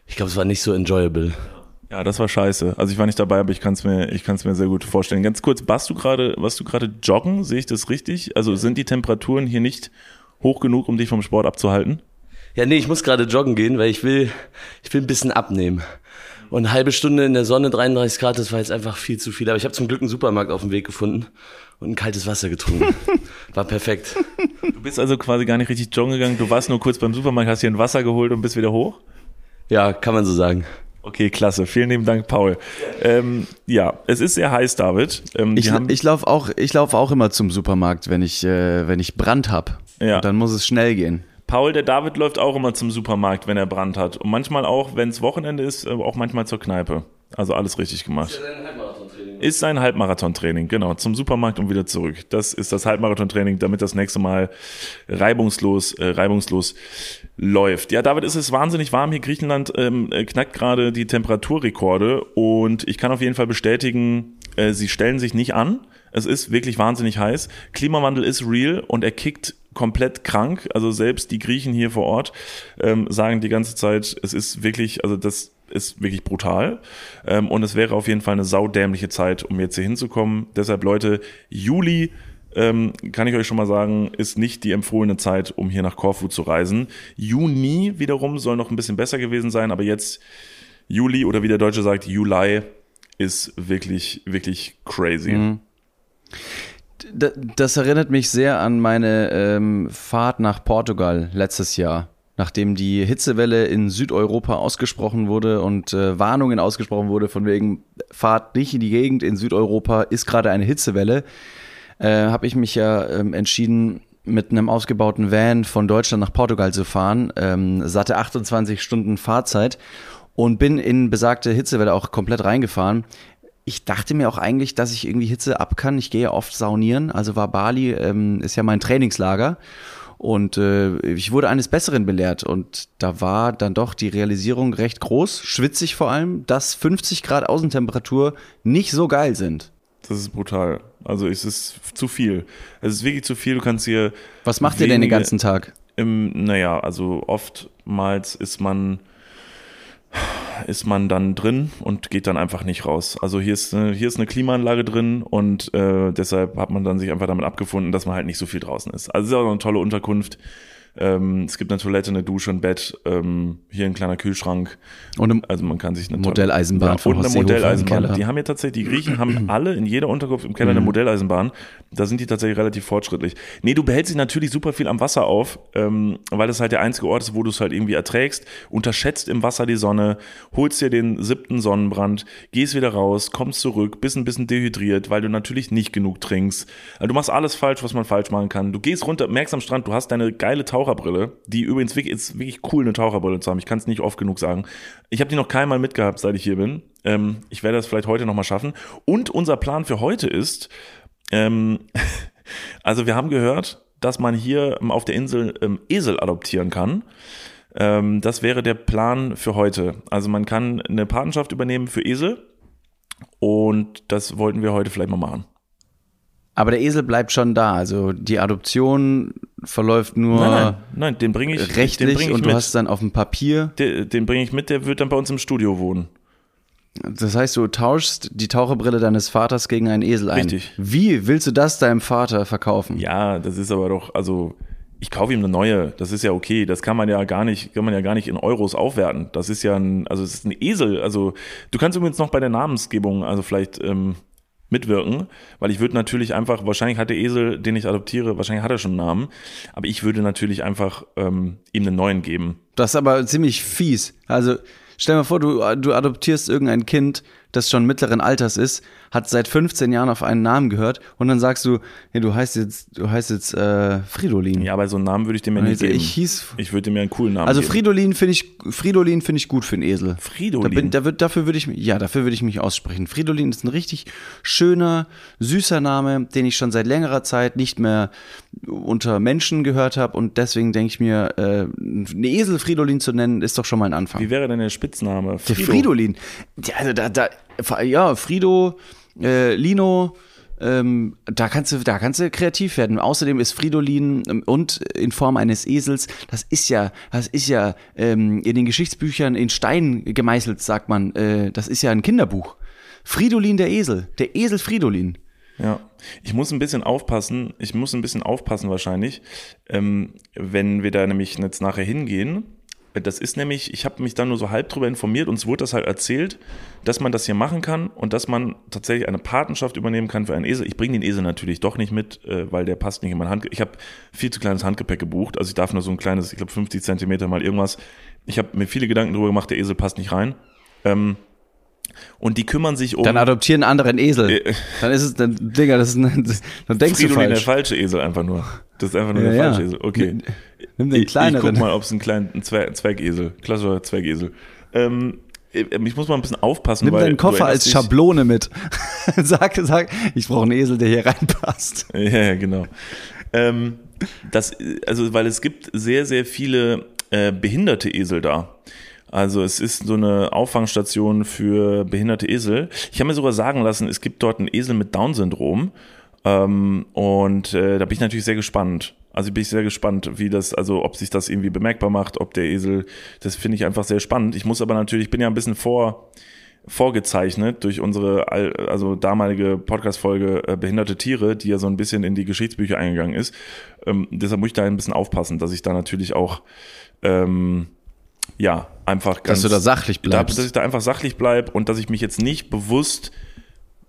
Speaker 3: ich glaube, es war nicht so enjoyable.
Speaker 2: Ja, das war scheiße. Also ich war nicht dabei, aber ich kann es mir, ich kann es mir sehr gut vorstellen. Ganz kurz, warst du gerade, warst du gerade joggen? Sehe ich das richtig? Also sind die Temperaturen hier nicht hoch genug, um dich vom Sport abzuhalten?
Speaker 3: Ja, nee, ich muss gerade joggen gehen, weil ich will, ich will ein bisschen abnehmen. Und eine halbe Stunde in der Sonne, 33 Grad, das war jetzt einfach viel zu viel. Aber ich habe zum Glück einen Supermarkt auf dem Weg gefunden und ein kaltes Wasser getrunken. War perfekt.
Speaker 2: Du bist also quasi gar nicht richtig joggen gegangen. Du warst nur kurz beim Supermarkt, hast dir ein Wasser geholt und bist wieder hoch?
Speaker 3: Ja, kann man so sagen.
Speaker 2: Okay, klasse. Vielen lieben Dank, Paul. Ähm, ja, es ist sehr heiß, David.
Speaker 1: Ähm, ich ich laufe auch, lauf auch immer zum Supermarkt, wenn ich, äh, wenn ich Brand habe. Ja. Und dann muss es schnell gehen.
Speaker 2: Paul, der David läuft auch immer zum Supermarkt, wenn er Brand hat. Und manchmal auch, wenn es Wochenende ist, äh, auch manchmal zur Kneipe. Also alles richtig gemacht. Ist ja. Ist sein Halbmarathon-Training, genau. Zum Supermarkt und wieder zurück. Das ist das Halbmarathon-Training, damit das nächste Mal reibungslos, äh, reibungslos läuft. Ja, David, ist es wahnsinnig warm hier. Griechenland ähm, äh, knackt gerade die Temperaturrekorde und ich kann auf jeden Fall bestätigen, äh, sie stellen sich nicht an. Es ist wirklich wahnsinnig heiß. Klimawandel ist real und er kickt komplett krank. Also selbst die Griechen hier vor Ort ähm, sagen die ganze Zeit, es ist wirklich, also das ist wirklich brutal. Ähm, und es wäre auf jeden Fall eine saudämliche Zeit, um jetzt hier hinzukommen. Deshalb, Leute, Juli ähm, kann ich euch schon mal sagen, ist nicht die empfohlene Zeit, um hier nach Korfu zu reisen. Juni wiederum soll noch ein bisschen besser gewesen sein, aber jetzt Juli oder wie der Deutsche sagt, Juli ist wirklich, wirklich crazy. Mhm.
Speaker 1: Das erinnert mich sehr an meine ähm, Fahrt nach Portugal letztes Jahr nachdem die Hitzewelle in Südeuropa ausgesprochen wurde und äh, Warnungen ausgesprochen wurde von wegen Fahrt nicht in die Gegend in Südeuropa ist gerade eine Hitzewelle, äh, habe ich mich ja ähm, entschieden, mit einem ausgebauten Van von Deutschland nach Portugal zu fahren, ähm, satte 28 Stunden Fahrzeit und bin in besagte Hitzewelle auch komplett reingefahren. Ich dachte mir auch eigentlich, dass ich irgendwie Hitze ab kann. Ich gehe oft saunieren, also war Bali, ähm, ist ja mein Trainingslager. Und äh, ich wurde eines Besseren belehrt. Und da war dann doch die Realisierung recht groß, schwitzig vor allem, dass 50 Grad Außentemperatur nicht so geil sind.
Speaker 2: Das ist brutal. Also es ist zu viel. Es ist wirklich zu viel. Du kannst hier.
Speaker 1: Was macht ihr denn den ganzen Tag?
Speaker 2: Im, naja, also oftmals ist man ist man dann drin und geht dann einfach nicht raus. Also hier ist eine, hier ist eine Klimaanlage drin und äh, deshalb hat man dann sich einfach damit abgefunden, dass man halt nicht so viel draußen ist. Also es ist auch eine tolle Unterkunft. Ähm, es gibt eine Toilette, eine Dusche, ein Bett, ähm, hier ein kleiner Kühlschrank.
Speaker 1: Und eine
Speaker 2: also man kann sich eine
Speaker 1: Modelleisenbahn
Speaker 2: ja,
Speaker 1: von
Speaker 2: und eine
Speaker 1: im
Speaker 2: Modelleisenbahn. Die haben ja tatsächlich, die Griechen haben alle in jeder Unterkunft im Keller eine Modelleisenbahn. Da sind die tatsächlich relativ fortschrittlich. Nee, du behältst dich natürlich super viel am Wasser auf, ähm, weil das halt der einzige Ort ist, wo du es halt irgendwie erträgst. Unterschätzt im Wasser die Sonne, holst dir den siebten Sonnenbrand, gehst wieder raus, kommst zurück, bist ein bisschen dehydriert, weil du natürlich nicht genug trinkst. Also du machst alles falsch, was man falsch machen kann. Du gehst runter, merkst am Strand, du hast deine geile Taucherbrille, die übrigens wirklich, ist wirklich cool, eine Taucherbrille zu haben. Ich kann es nicht oft genug sagen. Ich habe die noch keinmal mitgehabt, seit ich hier bin. Ähm, ich werde das vielleicht heute nochmal schaffen. Und unser Plan für heute ist, ähm, also wir haben gehört, dass man hier ähm, auf der Insel ähm, Esel adoptieren kann. Ähm, das wäre der Plan für heute. Also man kann eine Patenschaft übernehmen für Esel. Und das wollten wir heute vielleicht mal machen.
Speaker 1: Aber der Esel bleibt schon da. Also die Adoption verläuft nur
Speaker 2: Nein, nein, nein, den bringe ich, den
Speaker 1: rechtlich
Speaker 2: bring ich
Speaker 1: und du
Speaker 2: mit.
Speaker 1: hast dann auf dem Papier.
Speaker 2: Den, den bringe ich mit, der wird dann bei uns im Studio wohnen.
Speaker 1: Das heißt, du tauschst die Taucherbrille deines Vaters gegen einen Esel ein.
Speaker 2: Richtig.
Speaker 1: Wie willst du das deinem Vater verkaufen?
Speaker 2: Ja, das ist aber doch, also ich kaufe ihm eine neue, das ist ja okay, das kann man ja gar nicht, kann man ja gar nicht in Euros aufwerten. Das ist ja ein, also es ist ein Esel, also du kannst übrigens noch bei der Namensgebung, also vielleicht ähm, mitwirken, weil ich würde natürlich einfach, wahrscheinlich hat der Esel, den ich adoptiere, wahrscheinlich hat er schon einen Namen, aber ich würde natürlich einfach ähm, ihm einen neuen geben.
Speaker 1: Das ist aber ziemlich fies. Also stell dir mal vor, du, du adoptierst irgendein Kind, das schon mittleren Alters ist, hat seit 15 Jahren auf einen Namen gehört und dann sagst du, hey, du heißt jetzt, du heißt jetzt äh, Fridolin.
Speaker 2: Ja, aber so einen Namen würde ich dem ja nicht
Speaker 1: ich,
Speaker 2: geben.
Speaker 1: ich hieß
Speaker 2: Ich würde ja einen coolen Namen
Speaker 1: also
Speaker 2: geben.
Speaker 1: Fridolin finde ich Fridolin finde ich gut für einen Esel.
Speaker 2: Fridolin?
Speaker 1: Da bin, da wird, dafür würde ich ja, dafür würde ich mich aussprechen. Fridolin ist ein richtig schöner, süßer Name, den ich schon seit längerer Zeit nicht mehr unter Menschen gehört habe und deswegen denke ich mir, äh, einen Esel Fridolin zu nennen ist doch schon mal ein Anfang.
Speaker 2: Wie wäre denn der Spitzname?
Speaker 1: Der Fridolin. Ja, also da, da, ja, Frido, äh, Lino, ähm, da kannst du, da kannst du kreativ werden. Außerdem ist Fridolin ähm, und in Form eines Esels, das ist ja, das ist ja ähm, in den Geschichtsbüchern in Stein gemeißelt, sagt man. Äh, das ist ja ein Kinderbuch. Fridolin der Esel, der Esel Fridolin.
Speaker 2: Ja, ich muss ein bisschen aufpassen. Ich muss ein bisschen aufpassen wahrscheinlich, ähm, wenn wir da nämlich jetzt nachher hingehen. Das ist nämlich, ich habe mich da nur so halb drüber informiert, uns wurde das halt erzählt, dass man das hier machen kann und dass man tatsächlich eine Patenschaft übernehmen kann für einen Esel. Ich bringe den Esel natürlich doch nicht mit, äh, weil der passt nicht in mein Handgepäck. Ich habe viel zu kleines Handgepäck gebucht, also ich darf nur so ein kleines, ich glaube 50 Zentimeter mal irgendwas. Ich habe mir viele Gedanken darüber gemacht, der Esel passt nicht rein. Ähm, und die kümmern sich um.
Speaker 1: Dann adoptieren einen anderen Esel.
Speaker 2: Äh.
Speaker 1: Dann ist es, dann, Digga, das ist ein, dann denkst du
Speaker 2: Fridolin der
Speaker 1: falsch.
Speaker 2: falsche Esel einfach nur. Das ist einfach nur
Speaker 1: Ja,
Speaker 2: der
Speaker 1: ja.
Speaker 2: falsche Esel. Okay.
Speaker 1: Nimm den
Speaker 2: Ich, ich
Speaker 1: kleineren.
Speaker 2: guck mal, ob es ein kleiner ein Zwer Zwergesel, klassischer Zwergesel. Ähm, ich muss mal ein bisschen aufpassen,
Speaker 1: Nimm
Speaker 2: weil
Speaker 1: deinen Koffer
Speaker 2: du
Speaker 1: als Schablone mit. sag, sag, ich brauche einen Esel, der hier reinpasst.
Speaker 2: Ja, ja, genau. Ähm, das, also, weil es gibt sehr, sehr viele äh, behinderte Esel da. Also es ist so eine Auffangstation für behinderte Esel. Ich habe mir sogar sagen lassen, es gibt dort einen Esel mit Down-Syndrom. Ähm, und äh, da bin ich natürlich sehr gespannt. Also bin ich sehr gespannt, wie das, also ob sich das irgendwie bemerkbar macht, ob der Esel, das finde ich einfach sehr spannend. Ich muss aber natürlich, ich bin ja ein bisschen vor, vorgezeichnet durch unsere also damalige Podcast-Folge äh, Behinderte Tiere, die ja so ein bisschen in die Geschichtsbücher eingegangen ist. Ähm, deshalb muss ich da ein bisschen aufpassen, dass ich da natürlich auch ähm, ja einfach ganz,
Speaker 1: Dass du da sachlich
Speaker 2: da,
Speaker 1: bleibst.
Speaker 2: dass ich da einfach sachlich bleibe und dass ich mich jetzt nicht bewusst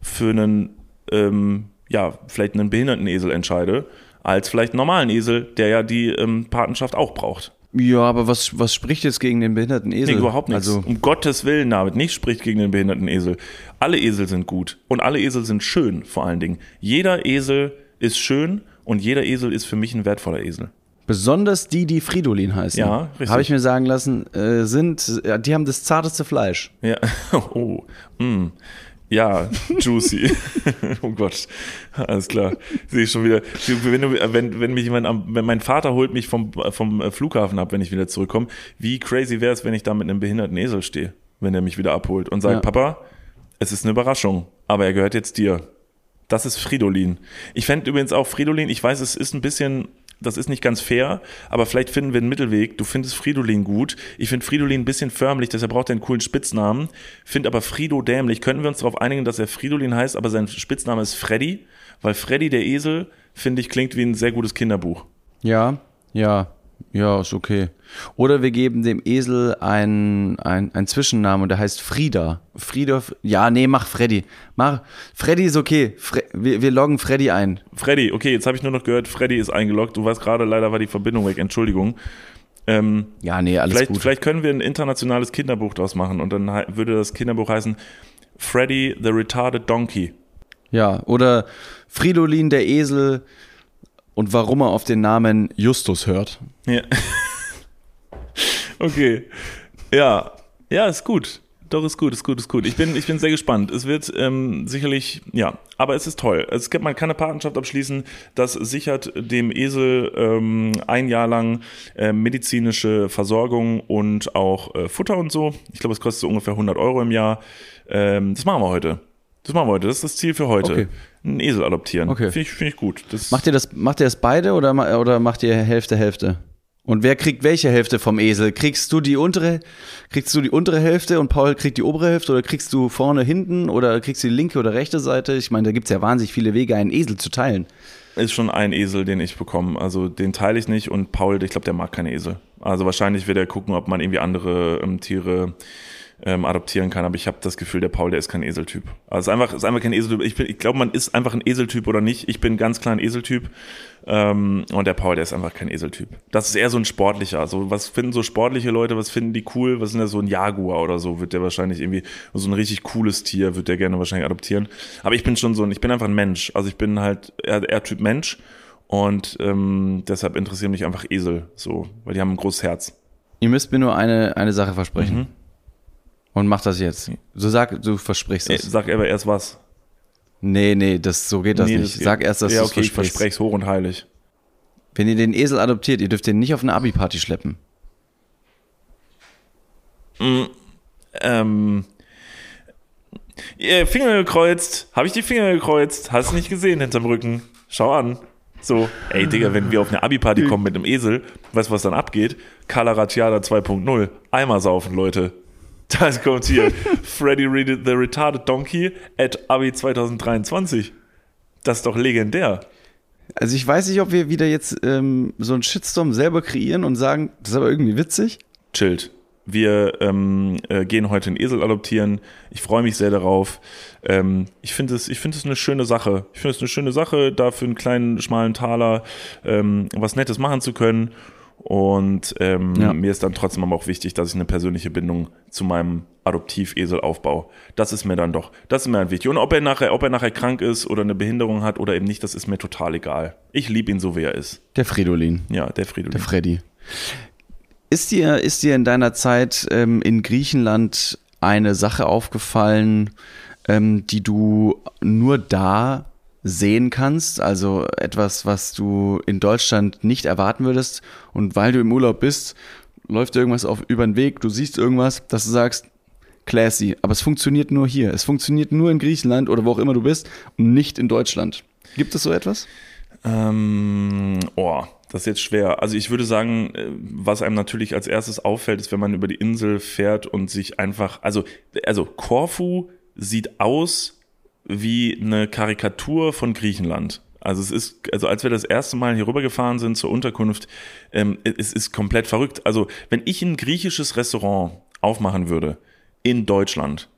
Speaker 2: für einen ähm, ja vielleicht einen behinderten Esel entscheide, als vielleicht einen normalen Esel, der ja die ähm, Patenschaft auch braucht.
Speaker 1: Ja, aber was, was spricht jetzt gegen den behinderten Esel?
Speaker 2: Nee, überhaupt nichts.
Speaker 1: Also,
Speaker 2: um Gottes Willen, David, nicht spricht gegen den behinderten Esel. Alle Esel sind gut und alle Esel sind schön, vor allen Dingen. Jeder Esel ist schön und jeder Esel ist für mich ein wertvoller Esel.
Speaker 1: Besonders die, die Fridolin heißen.
Speaker 2: Ja, richtig.
Speaker 1: Habe ich mir sagen lassen, äh, sind, ja, die haben das zarteste Fleisch.
Speaker 2: Ja, oh, mm. Ja, juicy. oh Gott, alles klar. Sehe ich schon wieder. Wenn, du, wenn, wenn mich jemand am, wenn mein Vater holt mich vom, vom Flughafen ab, wenn ich wieder zurückkomme, wie crazy wäre es, wenn ich da mit einem behinderten Esel stehe, wenn er mich wieder abholt und sagt,
Speaker 1: Ja.
Speaker 2: Papa, es ist eine Überraschung, aber er gehört jetzt dir. Das ist Fridolin. Ich fände übrigens auch Fridolin, ich weiß, es ist ein bisschen, das ist nicht ganz fair, aber vielleicht finden wir einen Mittelweg. Du findest Fridolin gut. Ich finde Fridolin ein bisschen förmlich, deshalb braucht er einen coolen Spitznamen. Finde aber Frido dämlich. Könnten wir uns darauf einigen, dass er Fridolin heißt, aber sein Spitzname ist Freddy? Weil Freddy der Esel, finde ich, klingt wie ein sehr gutes Kinderbuch.
Speaker 1: Ja, ja, ja, ist okay. Oder wir geben dem Esel einen ein Zwischennamen und der heißt Frieda. Frieda, ja, nee, mach Freddy. Mach, Freddy ist okay. Fre wir, wir loggen Freddy ein.
Speaker 2: Freddy, okay, jetzt habe ich nur noch gehört, Freddy ist eingeloggt. Du weißt gerade, leider war die Verbindung weg, Entschuldigung. Ähm,
Speaker 1: Ja, nee, alles
Speaker 2: vielleicht,
Speaker 1: gut.
Speaker 2: vielleicht können wir ein internationales Kinderbuch draus machen und dann würde das Kinderbuch heißen Freddy the Retarded Donkey.
Speaker 1: Ja, oder Fridolin der Esel und warum er auf den Namen Justus hört.
Speaker 2: Ja. okay. Ja. Ja, ist gut. Doch, ist gut, ist gut, ist gut. Ich bin, ich bin sehr gespannt. Es wird ähm, sicherlich, ja, aber es ist toll. Es gibt, man kann eine Partnerschaft abschließen, das sichert dem Esel ähm, ein Jahr lang äh, medizinische Versorgung und auch äh, Futter und so. Ich glaube, es kostet so ungefähr 100 Euro im Jahr. Ähm, das machen wir heute. Das machen wir heute. Das ist das Ziel für heute.
Speaker 1: Okay.
Speaker 2: Einen Esel adoptieren.
Speaker 1: Okay.
Speaker 2: Finde ich, finde ich gut. Das,
Speaker 1: Macht ihr das, macht ihr das beide oder, oder macht ihr Hälfte, Hälfte? Und wer kriegt welche Hälfte vom Esel? Kriegst du die untere, kriegst du die untere Hälfte und Paul kriegt die obere Hälfte oder kriegst du vorne, hinten oder kriegst du die linke oder rechte Seite? Ich meine, da gibt's ja wahnsinnig viele Wege, einen Esel zu teilen.
Speaker 2: ist schon ein Esel, den ich bekomme. Also den teile ich nicht und Paul, ich glaube, der mag keine Esel. Also wahrscheinlich wird er gucken, ob man irgendwie andere ähm, Tiere ähm, adoptieren kann. Aber ich habe das Gefühl, der Paul, der ist kein Eseltyp. Also ist einfach, ist einfach kein Eseltyp. Ich, bin- ich glaube, man ist einfach ein Eseltyp oder nicht. Ich bin ganz klar ein Eseltyp. Ähm, und der Paul, der ist einfach kein Eseltyp. Das ist eher so ein sportlicher. Also was finden so sportliche Leute, was finden die cool? Was sind da so ein Jaguar oder so? Wird der wahrscheinlich irgendwie, so ein richtig cooles Tier, wird der gerne wahrscheinlich adoptieren. Aber ich bin schon so ein, ich bin einfach ein Mensch. Also ich bin halt eher, eher Typ Mensch. Und ähm, deshalb interessieren mich einfach Esel so, weil die haben ein großes Herz.
Speaker 1: Ihr müsst mir nur eine, eine Sache versprechen. Und mach das jetzt. So sag, du versprichst es.
Speaker 2: Sag aber erst was.
Speaker 1: Nee, nee, das, so geht das
Speaker 2: Nee,
Speaker 1: nicht.
Speaker 2: geht-
Speaker 1: Sag erst, dass
Speaker 2: Ja,
Speaker 1: du es
Speaker 2: okay, ich
Speaker 1: versprichst.
Speaker 2: verspreche es hoch und heilig.
Speaker 1: Wenn ihr den Esel adoptiert, ihr dürft den nicht auf eine Abi-Party schleppen.
Speaker 2: Ähm, äh, Finger gekreuzt. Habe ich die Finger gekreuzt? Hast du nicht gesehen hinterm Rücken? Schau an. So, ey Digga, wenn wir auf eine Abi-Party kommen mit einem Esel, weißt du, was dann abgeht? Calaratiada 2.0. Eimer saufen, Leute. Das kommt hier. Freddy Reed, the Retarded Donkey at Abi 2023. Das ist doch legendär.
Speaker 1: Also ich weiß nicht, ob wir wieder jetzt ähm, so einen Shitstorm selber kreieren und sagen, das ist aber irgendwie witzig.
Speaker 2: chillt. Wir ähm, äh, gehen heute einen Esel adoptieren. Ich freue mich sehr darauf. Ähm, ich finde es, ich finde es eine schöne Sache. Ich finde es eine schöne Sache, da für einen kleinen schmalen Taler ähm, was Nettes machen zu können. Und ähm,
Speaker 1: Ja.
Speaker 2: mir ist dann trotzdem aber auch wichtig, dass ich eine persönliche Bindung zu meinem Adoptivesel aufbaue. Das ist mir dann doch, das ist mir dann wichtig. Und ob er nachher, ob er nachher krank ist oder eine Behinderung hat oder eben nicht, das ist mir total egal. Ich liebe ihn so, wie er ist.
Speaker 1: Der Fridolin,
Speaker 2: Ja, der Fridolin.
Speaker 1: der Freddy. Ist dir, ist dir in deiner Zeit ähm, in Griechenland eine Sache aufgefallen, ähm, die du nur da sehen kannst? Also etwas, was du in Deutschland nicht erwarten würdest und weil du im Urlaub bist, läuft irgendwas auf über den Weg, du siehst irgendwas, dass du sagst, classy, aber es funktioniert nur hier. Es funktioniert nur in Griechenland oder wo auch immer du bist und nicht in Deutschland. Gibt es so etwas?
Speaker 2: Ähm, oh, das ist jetzt schwer. Also ich würde sagen, äh, was einem natürlich als erstes auffällt, ist, wenn man über die Insel fährt und sich einfach, also, also Korfu sieht aus wie eine Karikatur von Griechenland. Also es ist, also als wir das erste Mal hier rübergefahren sind zur Unterkunft, ähm, es ist komplett verrückt. Also wenn ich ein griechisches Restaurant aufmachen würde in Deutschland,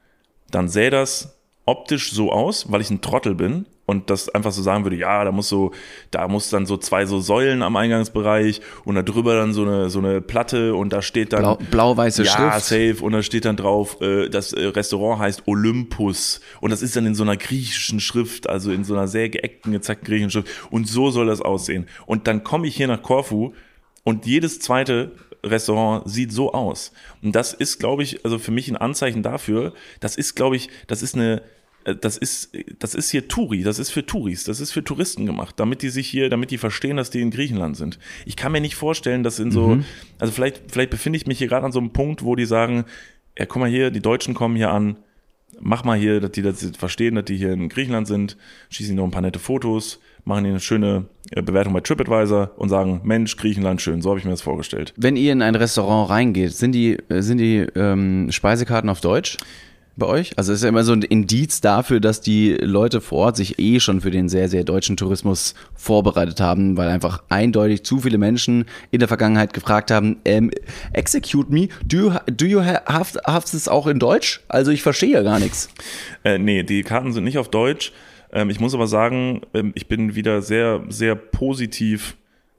Speaker 2: dann sähe das optisch so aus, weil ich ein Trottel bin, und das einfach so sagen würde, ja, da muss so, da muss dann so zwei so Säulen am Eingangsbereich und da drüber dann so eine so eine Platte und da steht dann
Speaker 1: Blau- blau-weiße
Speaker 2: ja,
Speaker 1: Schrift.
Speaker 2: safe und da steht dann drauf, äh, das äh, Restaurant heißt Olympus und das ist dann in so einer griechischen Schrift, also in so einer sehr geeckten, gezackten griechischen Schrift und so soll das aussehen. Und dann komme ich hier nach Korfu und jedes zweite Restaurant sieht so aus. Und das ist, glaube ich, also für mich ein Anzeichen dafür, das ist, glaube ich, das ist eine, das ist, das ist hier Touri, das ist für Touris, das ist für Touristen gemacht, damit die sich hier, damit die verstehen, dass die in Griechenland sind. Ich kann mir nicht vorstellen, dass in so, also vielleicht, vielleicht befinde ich mich hier gerade an so einem Punkt, wo die sagen, ja, guck mal hier, die Deutschen kommen hier an, mach mal hier, dass die das verstehen, dass die hier in Griechenland sind, schießen ihnen noch ein paar nette Fotos, machen ihnen eine schöne äh, Bewertung bei TripAdvisor und sagen, Mensch, Griechenland schön, so habe ich mir das vorgestellt.
Speaker 1: Wenn ihr in ein Restaurant reingeht, sind die, äh, sind die ähm, Speisekarten auf Deutsch bei euch? Also ist ja immer so ein Indiz dafür, dass die Leute vor Ort sich eh schon für den sehr, sehr deutschen Tourismus vorbereitet haben, weil einfach eindeutig zu viele Menschen in der Vergangenheit gefragt haben, ähm, execute me, do you, do you ha- have, have this auch in Deutsch? Also ich verstehe ja gar nichts.
Speaker 2: Äh, nee, die Karten sind nicht auf Deutsch. Ähm, ich muss aber sagen, ähm, ich bin wieder sehr, sehr positiv,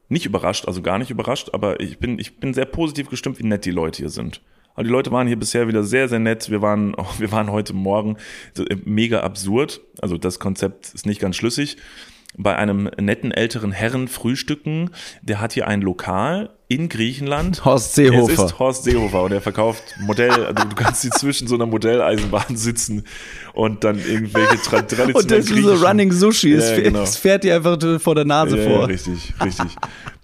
Speaker 2: nicht überrascht, also gar nicht überrascht, aber ich bin, ich bin sehr positiv gestimmt, wie nett die Leute hier sind. Aber die Leute waren hier bisher wieder sehr, sehr nett. Wir waren, wir waren heute Morgen äh, mega absurd. Also das Konzept ist nicht ganz schlüssig. Bei einem netten älteren Herren frühstücken, der hat hier ein Lokal in Griechenland.
Speaker 1: Horst
Speaker 2: Es
Speaker 1: Seehofer.
Speaker 2: ist Horst Seehofer und er verkauft Modell, also du kannst hier zwischen so einer Modelleisenbahn sitzen und dann irgendwelche tra traditionellen
Speaker 1: Und das ist so Running Sushi. Es,
Speaker 2: Ja,
Speaker 1: fährt-
Speaker 2: genau.
Speaker 1: es fährt dir einfach vor der Nase
Speaker 2: ja, ja,
Speaker 1: vor.
Speaker 2: richtig, richtig.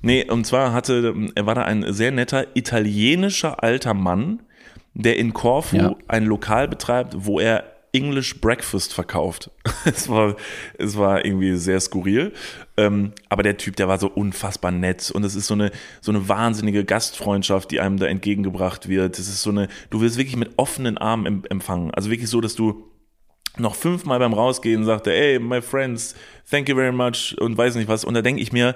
Speaker 2: nee, und zwar hatte, er war da ein sehr netter italienischer alter Mann, der in Korfu
Speaker 1: Ja.
Speaker 2: ein Lokal betreibt, wo er English Breakfast verkauft. es war, es war irgendwie sehr skurril. Ähm, aber der Typ, der war so unfassbar nett und es ist so eine, so eine wahnsinnige Gastfreundschaft, die einem da entgegengebracht wird. Es ist so eine, du wirst wirklich mit offenen Armen em- empfangen. Also wirklich so, dass du noch fünfmal beim Rausgehen sagte, hey, my friends, thank you very much und weiß nicht was. Und da denke ich mir,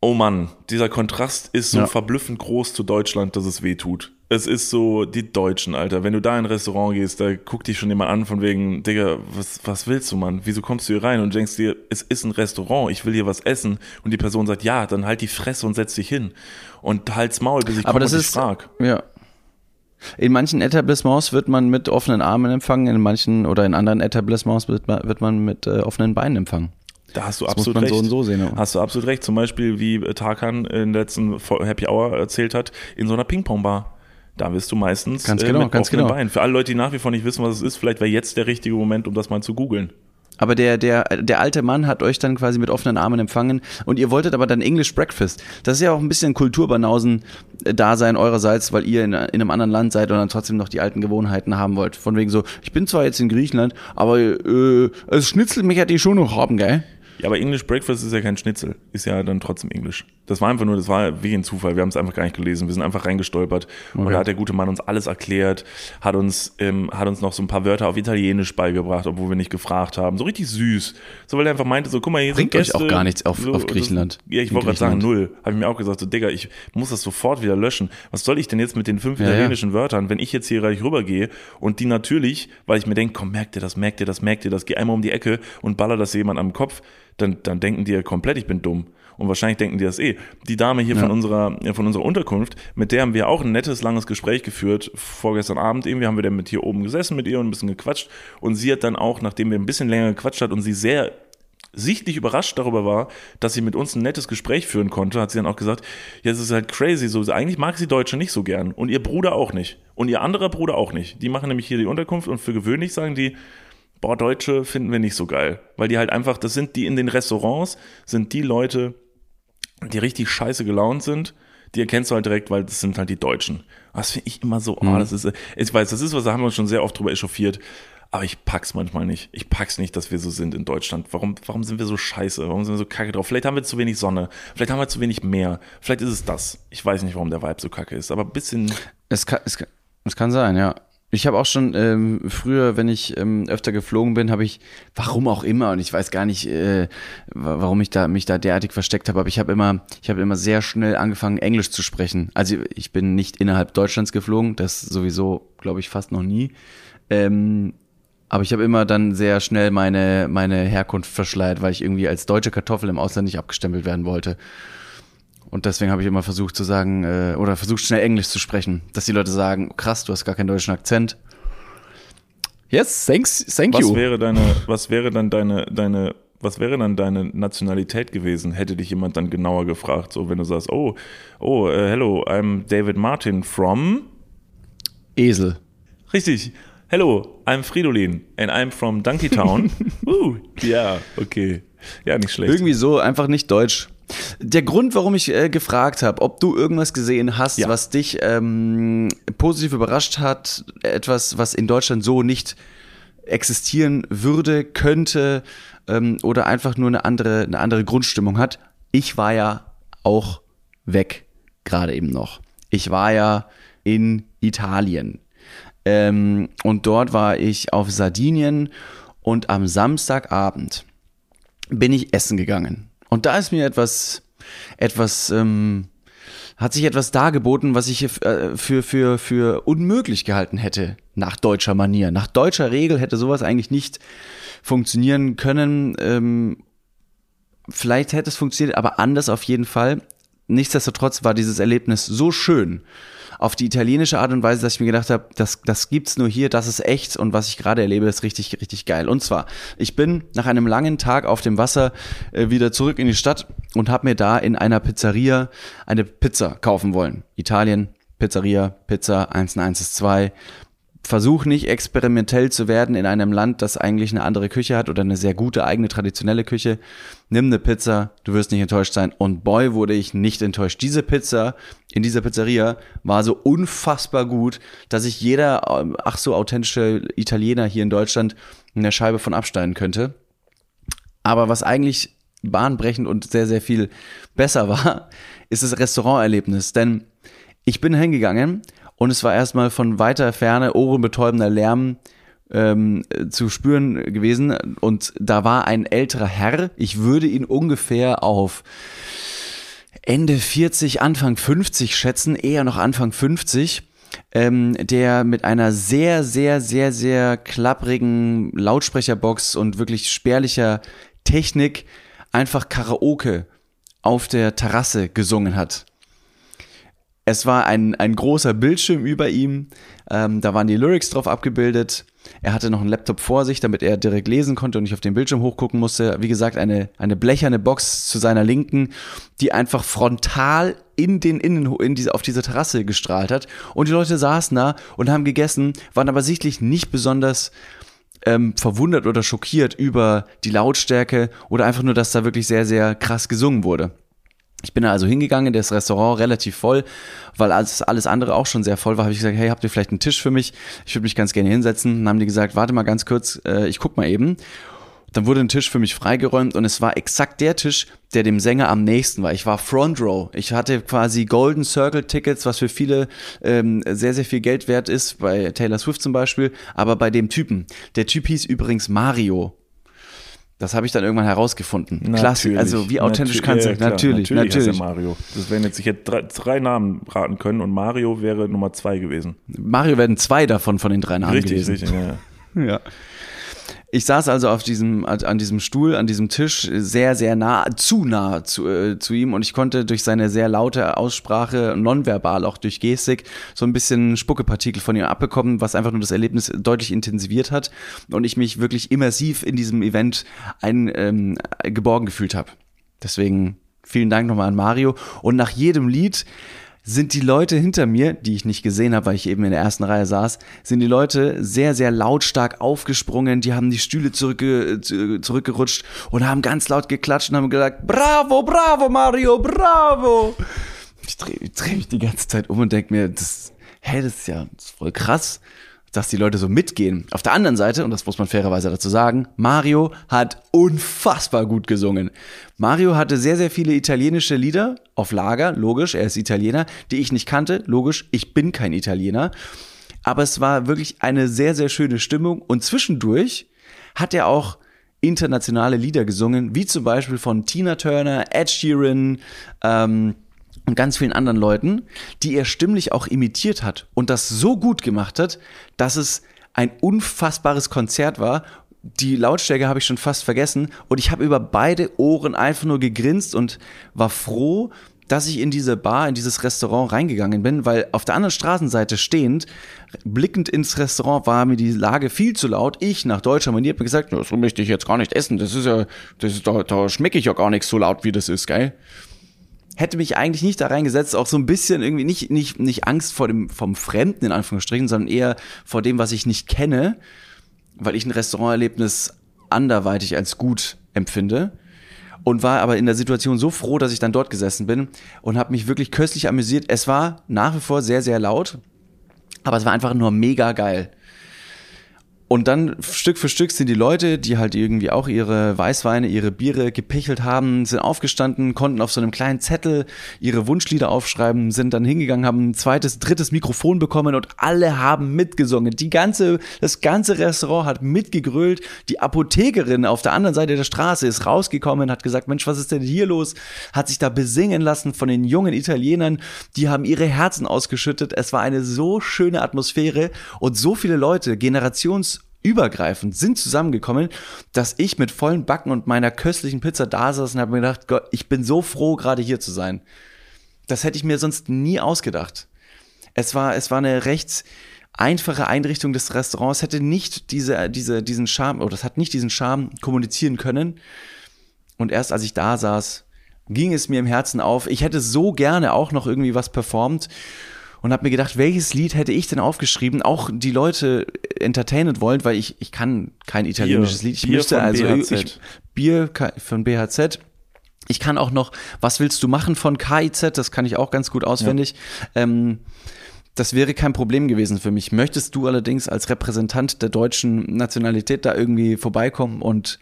Speaker 2: oh Mann, dieser Kontrast ist so
Speaker 1: Ja.
Speaker 2: verblüffend groß zu Deutschland, dass es weh tut. Es ist so, die Deutschen, Alter. Wenn du da in ein Restaurant gehst, da guckt dich schon jemand an von wegen, Digga, was, was willst du, Mann? Wieso kommst du hier rein und denkst dir, es ist ein Restaurant, ich will hier was essen. Und die Person sagt, ja, dann halt die Fresse und setz dich hin. Und halt's Maul, bis ich
Speaker 1: Aber
Speaker 2: komme
Speaker 1: das
Speaker 2: und
Speaker 1: ist,
Speaker 2: frag.
Speaker 1: ja. In manchen Etablissements wird man mit offenen Armen empfangen, in manchen oder in anderen Etablissements wird man, wird man mit äh, offenen Beinen empfangen.
Speaker 2: Da hast du
Speaker 1: Das
Speaker 2: absolut recht.
Speaker 1: so und so sehen, ja.
Speaker 2: Hast du absolut recht. Zum Beispiel, wie äh, Tarkan in der letzten Happy Hour erzählt hat, in so einer Ping-Pong-Bar. Da wirst du meistens
Speaker 1: Ganz
Speaker 2: äh,
Speaker 1: genau,
Speaker 2: mit
Speaker 1: ganz genau.
Speaker 2: Beinen. Für alle Leute, die nach wie vor nicht wissen, was es ist, vielleicht wäre jetzt der richtige Moment, um das mal zu googeln.
Speaker 1: Aber der, der, der alte Mann hat euch dann quasi mit offenen Armen empfangen und ihr wolltet aber dann English Breakfast. Das ist ja auch ein bisschen Kulturbanausen-Dasein eurerseits, weil ihr in, in einem anderen Land seid und dann trotzdem noch die alten Gewohnheiten haben wollt. Von wegen so, ich bin zwar jetzt in Griechenland, aber äh, also Schnitzel mich hätte ich schon noch haben, gell?
Speaker 2: Ja, aber English Breakfast ist ja kein Schnitzel. Ist ja dann trotzdem Englisch. Das war einfach nur, das war wie ein Zufall. Wir haben es einfach gar nicht gelesen. Wir sind einfach reingestolpert. Und da hat der gute Mann uns alles erklärt, hat uns, ähm, hat uns noch so ein paar Wörter auf Italienisch beigebracht, obwohl wir nicht gefragt haben. So richtig süß. So, weil er einfach meinte, so, guck mal, hier
Speaker 1: Bringt
Speaker 2: sind
Speaker 1: euch auch
Speaker 2: Gäste.
Speaker 1: gar nichts auf-
Speaker 2: so,
Speaker 1: auf Griechenland.
Speaker 2: Das, ja, ich wollte gerade sagen, null. Habe ich mir auch gesagt, so, Digga, ich muss das sofort wieder löschen. Was soll ich denn jetzt mit den fünf
Speaker 1: Ja, ja.
Speaker 2: italienischen Wörtern, wenn ich jetzt hier gleich rübergehe und die natürlich, weil ich mir denke, komm, merkt ihr das, merkt ihr das, merkt ihr das, geh einmal um die Ecke und baller das jemand am Kopf, dann, dann denken die ja komplett, ich bin dumm. Und wahrscheinlich denken die das eh. Die Dame hier von unserer, ja, von unserer Unterkunft, mit der haben wir auch ein nettes, langes Gespräch geführt. Vorgestern Abend irgendwie haben wir dann mit hier oben gesessen mit ihr und ein bisschen gequatscht. Und sie hat dann auch, nachdem wir ein bisschen länger gequatscht hat und sie sehr sichtlich überrascht darüber war, dass sie mit uns ein nettes Gespräch führen konnte, hat sie dann auch gesagt, ja, es ist halt crazy, so eigentlich mag sie Deutsche nicht so gern und ihr Bruder auch nicht und ihr anderer Bruder auch nicht. Die machen nämlich hier die Unterkunft und für gewöhnlich sagen die, boah, Deutsche finden wir nicht so geil, weil die halt einfach, das sind die in den Restaurants, sind die Leute, die richtig scheiße gelaunt sind, die erkennst du halt direkt, weil das sind halt die Deutschen. Das finde ich immer so, ah, das ist, ich weiß, das ist was, da haben wir uns schon sehr oft drüber echauffiert, aber ich pack's manchmal nicht. Ich pack's nicht, dass wir so sind in Deutschland. Warum, warum sind wir so scheiße? Warum sind wir so kacke drauf? Vielleicht haben wir zu wenig Sonne. Vielleicht haben wir zu wenig Meer. Vielleicht ist es das. Ich weiß nicht, warum der Vibe so kacke ist, aber ein bisschen,
Speaker 1: Es kann, es kann, es kann sein, ja. Ich habe auch schon ähm, früher, wenn ich ähm, öfter geflogen bin, habe ich, warum auch immer, und ich weiß gar nicht, äh, wa- warum ich da mich da derartig versteckt habe, aber ich habe immer, ich habe immer sehr schnell angefangen, Englisch zu sprechen. Also ich bin nicht innerhalb Deutschlands geflogen, das sowieso, glaube ich, fast noch nie. Ähm, Aber ich habe immer dann sehr schnell meine, meine Herkunft verschleiert, weil ich irgendwie als deutsche Kartoffel im Ausland nicht abgestempelt werden wollte. Und deswegen habe ich immer versucht zu sagen, äh, oder versucht schnell Englisch zu sprechen, dass die Leute sagen, krass, du hast gar keinen deutschen Akzent. Yes, thanks, thank
Speaker 2: Was
Speaker 1: you.
Speaker 2: wäre deine, was wäre dann deine, deine, was wäre dann deine Nationalität gewesen? Hätte dich jemand dann genauer gefragt, so wenn du sagst, oh, oh, uh, hello, I'm David Martin from.
Speaker 1: Esel.
Speaker 2: Richtig. Hello, I'm Fridolin and I'm from Donkeytown. uh, ja, okay. Ja, nicht schlecht.
Speaker 1: Irgendwie so, einfach nicht deutsch. Der Grund, warum ich äh, gefragt habe, ob du irgendwas gesehen hast,
Speaker 2: Ja.
Speaker 1: was dich ähm, positiv überrascht hat, etwas, was in Deutschland so nicht existieren würde, könnte ähm, oder einfach nur eine andere, eine andere Grundstimmung hat. Ich war ja auch weg, gerade eben noch. Ich war ja in Italien. Ähm, und dort war ich auf Sardinien und am Samstagabend bin ich essen gegangen. Und da ist mir etwas, etwas, ähm, hat sich etwas dargeboten, was ich äh, für, für, für unmöglich gehalten hätte, nach deutscher Manier. Nach deutscher Regel hätte sowas eigentlich nicht funktionieren können. Ähm, vielleicht hätte es funktioniert, aber anders auf jeden Fall. Nichtsdestotrotz war dieses Erlebnis so schön auf die italienische Art und Weise, dass ich mir gedacht habe, das, das gibt's nur hier, das ist echt und was ich gerade erlebe, ist richtig, richtig geil. Und zwar, ich bin nach einem langen Tag auf dem Wasser äh, wieder zurück in die Stadt und habe mir da in einer Pizzeria eine Pizza kaufen wollen. Italien, Pizzeria, Pizza, 1 und 1 ist 2 versuch nicht experimentell zu werden in einem Land, das eigentlich eine andere Küche hat oder eine sehr gute eigene traditionelle Küche. Nimm eine Pizza, du wirst nicht enttäuscht sein. Und boy, wurde ich nicht enttäuscht. Diese Pizza in dieser Pizzeria war so unfassbar gut, dass ich jeder, ähm, ach so authentische Italiener hier in Deutschland in der Scheibe von absteigen könnte. Aber was eigentlich bahnbrechend und sehr, sehr viel besser war, ist das Restauranterlebnis. Denn ich bin hingegangen und es war erstmal von weiter Ferne ohrenbetäubender Lärm ähm, zu spüren gewesen. Und da war ein älterer Herr, ich würde ihn ungefähr auf Ende 40, Anfang 50 schätzen, eher noch Anfang 50, ähm, der mit einer sehr, sehr, sehr, sehr klapprigen Lautsprecherbox und wirklich spärlicher Technik einfach Karaoke auf der Terrasse gesungen hat. Es war ein, ein großer Bildschirm über ihm, ähm, da waren die Lyrics drauf abgebildet. Er hatte noch einen Laptop vor sich, damit er direkt lesen konnte und nicht auf den Bildschirm hochgucken musste. Wie gesagt, eine, eine blecherne Box zu seiner Linken, die einfach frontal in den Innen, in diese, auf diese Terrasse gestrahlt hat. Und die Leute saßen da und haben gegessen, waren aber sichtlich nicht besonders ähm, verwundert oder schockiert über die Lautstärke oder einfach nur, dass da wirklich sehr, sehr krass gesungen wurde. Ich bin da also hingegangen, das Restaurant relativ voll, weil alles, alles andere auch schon sehr voll war. Habe ich gesagt, hey, habt ihr vielleicht einen Tisch für mich? Ich würde mich ganz gerne hinsetzen. Dann haben die gesagt, warte mal ganz kurz, äh, ich guck mal eben. Dann wurde ein Tisch für mich freigeräumt und es war exakt der Tisch, der dem Sänger am nächsten war. Ich war Front Row. Ich hatte quasi Golden Circle Tickets, was für viele ähm, sehr, sehr viel Geld wert ist, bei Taylor Swift zum Beispiel, aber bei dem Typen. Der Typ hieß übrigens Mario. Das habe ich dann irgendwann herausgefunden. Klasse. Also wie authentisch kannst du?
Speaker 2: ja, klar.
Speaker 1: natürlich,
Speaker 2: natürlich.
Speaker 1: natürlich.
Speaker 2: Mario. Das wären jetzt, ich hätte drei, drei Namen raten können und Mario wäre Nummer zwei gewesen.
Speaker 1: Mario werden zwei davon von den drei Namen
Speaker 2: Richtig,
Speaker 1: gewesen.
Speaker 2: richtig. Ja.
Speaker 1: Ja. Ich saß also auf diesem, an diesem Stuhl, an diesem Tisch, sehr, sehr nah, zu nah zu, äh, zu ihm und ich konnte durch seine sehr laute Aussprache, nonverbal, auch durch Gestik, so ein bisschen Spuckepartikel von ihm abbekommen, was einfach nur das Erlebnis deutlich intensiviert hat und ich mich wirklich immersiv in diesem Event ein, ähm, geborgen gefühlt habe. Deswegen vielen Dank nochmal an Mario. Und nach jedem Lied sind die Leute hinter mir, die ich nicht gesehen habe, weil ich eben in der ersten Reihe saß, sind die Leute sehr, sehr lautstark aufgesprungen. Die haben die Stühle zurückge zu- zurückgerutscht und haben ganz laut geklatscht und haben gesagt, bravo, bravo, Mario, bravo. Ich drehe dreh mich die ganze Zeit um und denke mir, das, hä, das ist ja das ist voll krass, dass die Leute so mitgehen. Auf der anderen Seite, und das muss man fairerweise dazu sagen, Mario hat unfassbar gut gesungen. Mario hatte sehr, sehr viele italienische Lieder auf Lager, logisch, er ist Italiener, die ich nicht kannte, logisch, ich bin kein Italiener. Aber es war wirklich eine sehr, sehr schöne Stimmung und zwischendurch hat er auch internationale Lieder gesungen, wie zum Beispiel von Tina Turner, Ed Sheeran, ähm, und ganz vielen anderen Leuten, die er stimmlich auch imitiert hat und das so gut gemacht hat, dass es ein unfassbares Konzert war. Die Lautstärke habe ich schon fast vergessen und ich habe über beide Ohren einfach nur gegrinst und war froh, dass ich in diese Bar, in dieses Restaurant reingegangen bin, weil auf der anderen Straßenseite stehend, blickend ins Restaurant, war mir die Lage viel zu laut. Ich nach deutscher Manier habe gesagt, so möchte ich jetzt gar nicht essen. Das ist ja, das ist, da, da schmecke ich ja gar nichts so laut, wie das ist, geil. Hätte mich eigentlich nicht da reingesetzt, auch so ein bisschen irgendwie nicht, nicht, nicht Angst vor dem, vom Fremden in Anführungsstrichen, sondern eher vor dem, was ich nicht kenne, weil ich ein Restauranterlebnis anderweitig als gut empfinde und war aber in der Situation so froh, dass ich dann dort gesessen bin und habe mich wirklich köstlich amüsiert. Es war nach wie vor sehr, sehr laut, aber es war einfach nur mega geil. Und dann Stück für Stück sind die Leute, die halt irgendwie auch ihre Weißweine, ihre Biere gepichelt haben, sind aufgestanden, konnten auf so einem kleinen Zettel ihre Wunschlieder aufschreiben, sind dann hingegangen, haben ein zweites, drittes Mikrofon bekommen und alle haben mitgesungen. Die ganze, das ganze Restaurant hat mitgegrölt. Die Apothekerin auf der anderen Seite der Straße ist rausgekommen, hat gesagt, Mensch, was ist denn hier los? Hat sich da besingen lassen von den jungen Italienern. Die haben ihre Herzen ausgeschüttet. Es war eine so schöne Atmosphäre und so viele Leute, Generations übergreifend sind zusammengekommen, dass ich mit vollen Backen und meiner köstlichen Pizza da saß und habe mir gedacht, Gott, ich bin so froh, gerade hier zu sein. Das hätte ich mir sonst nie ausgedacht. Es war, es war eine recht einfache Einrichtung des Restaurants, hätte nicht diese, diese, diesen Charme, oder es hat nicht diesen Charme kommunizieren können. Und erst als ich da saß, ging es mir im Herzen auf. Ich hätte so gerne auch noch irgendwie was performt und habe mir gedacht, welches Lied hätte ich denn aufgeschrieben? Auch die Leute entertainen wollen, weil ich, ich kann kein italienisches Bier, Lied. Ich Bier müsste also. Ich, Bier von BHZ. Ich kann auch noch, was willst du machen von KIZ? Das kann ich auch ganz gut auswendig. Ja. Ähm, das wäre kein Problem gewesen für mich. Möchtest du allerdings als Repräsentant der deutschen Nationalität da irgendwie vorbeikommen und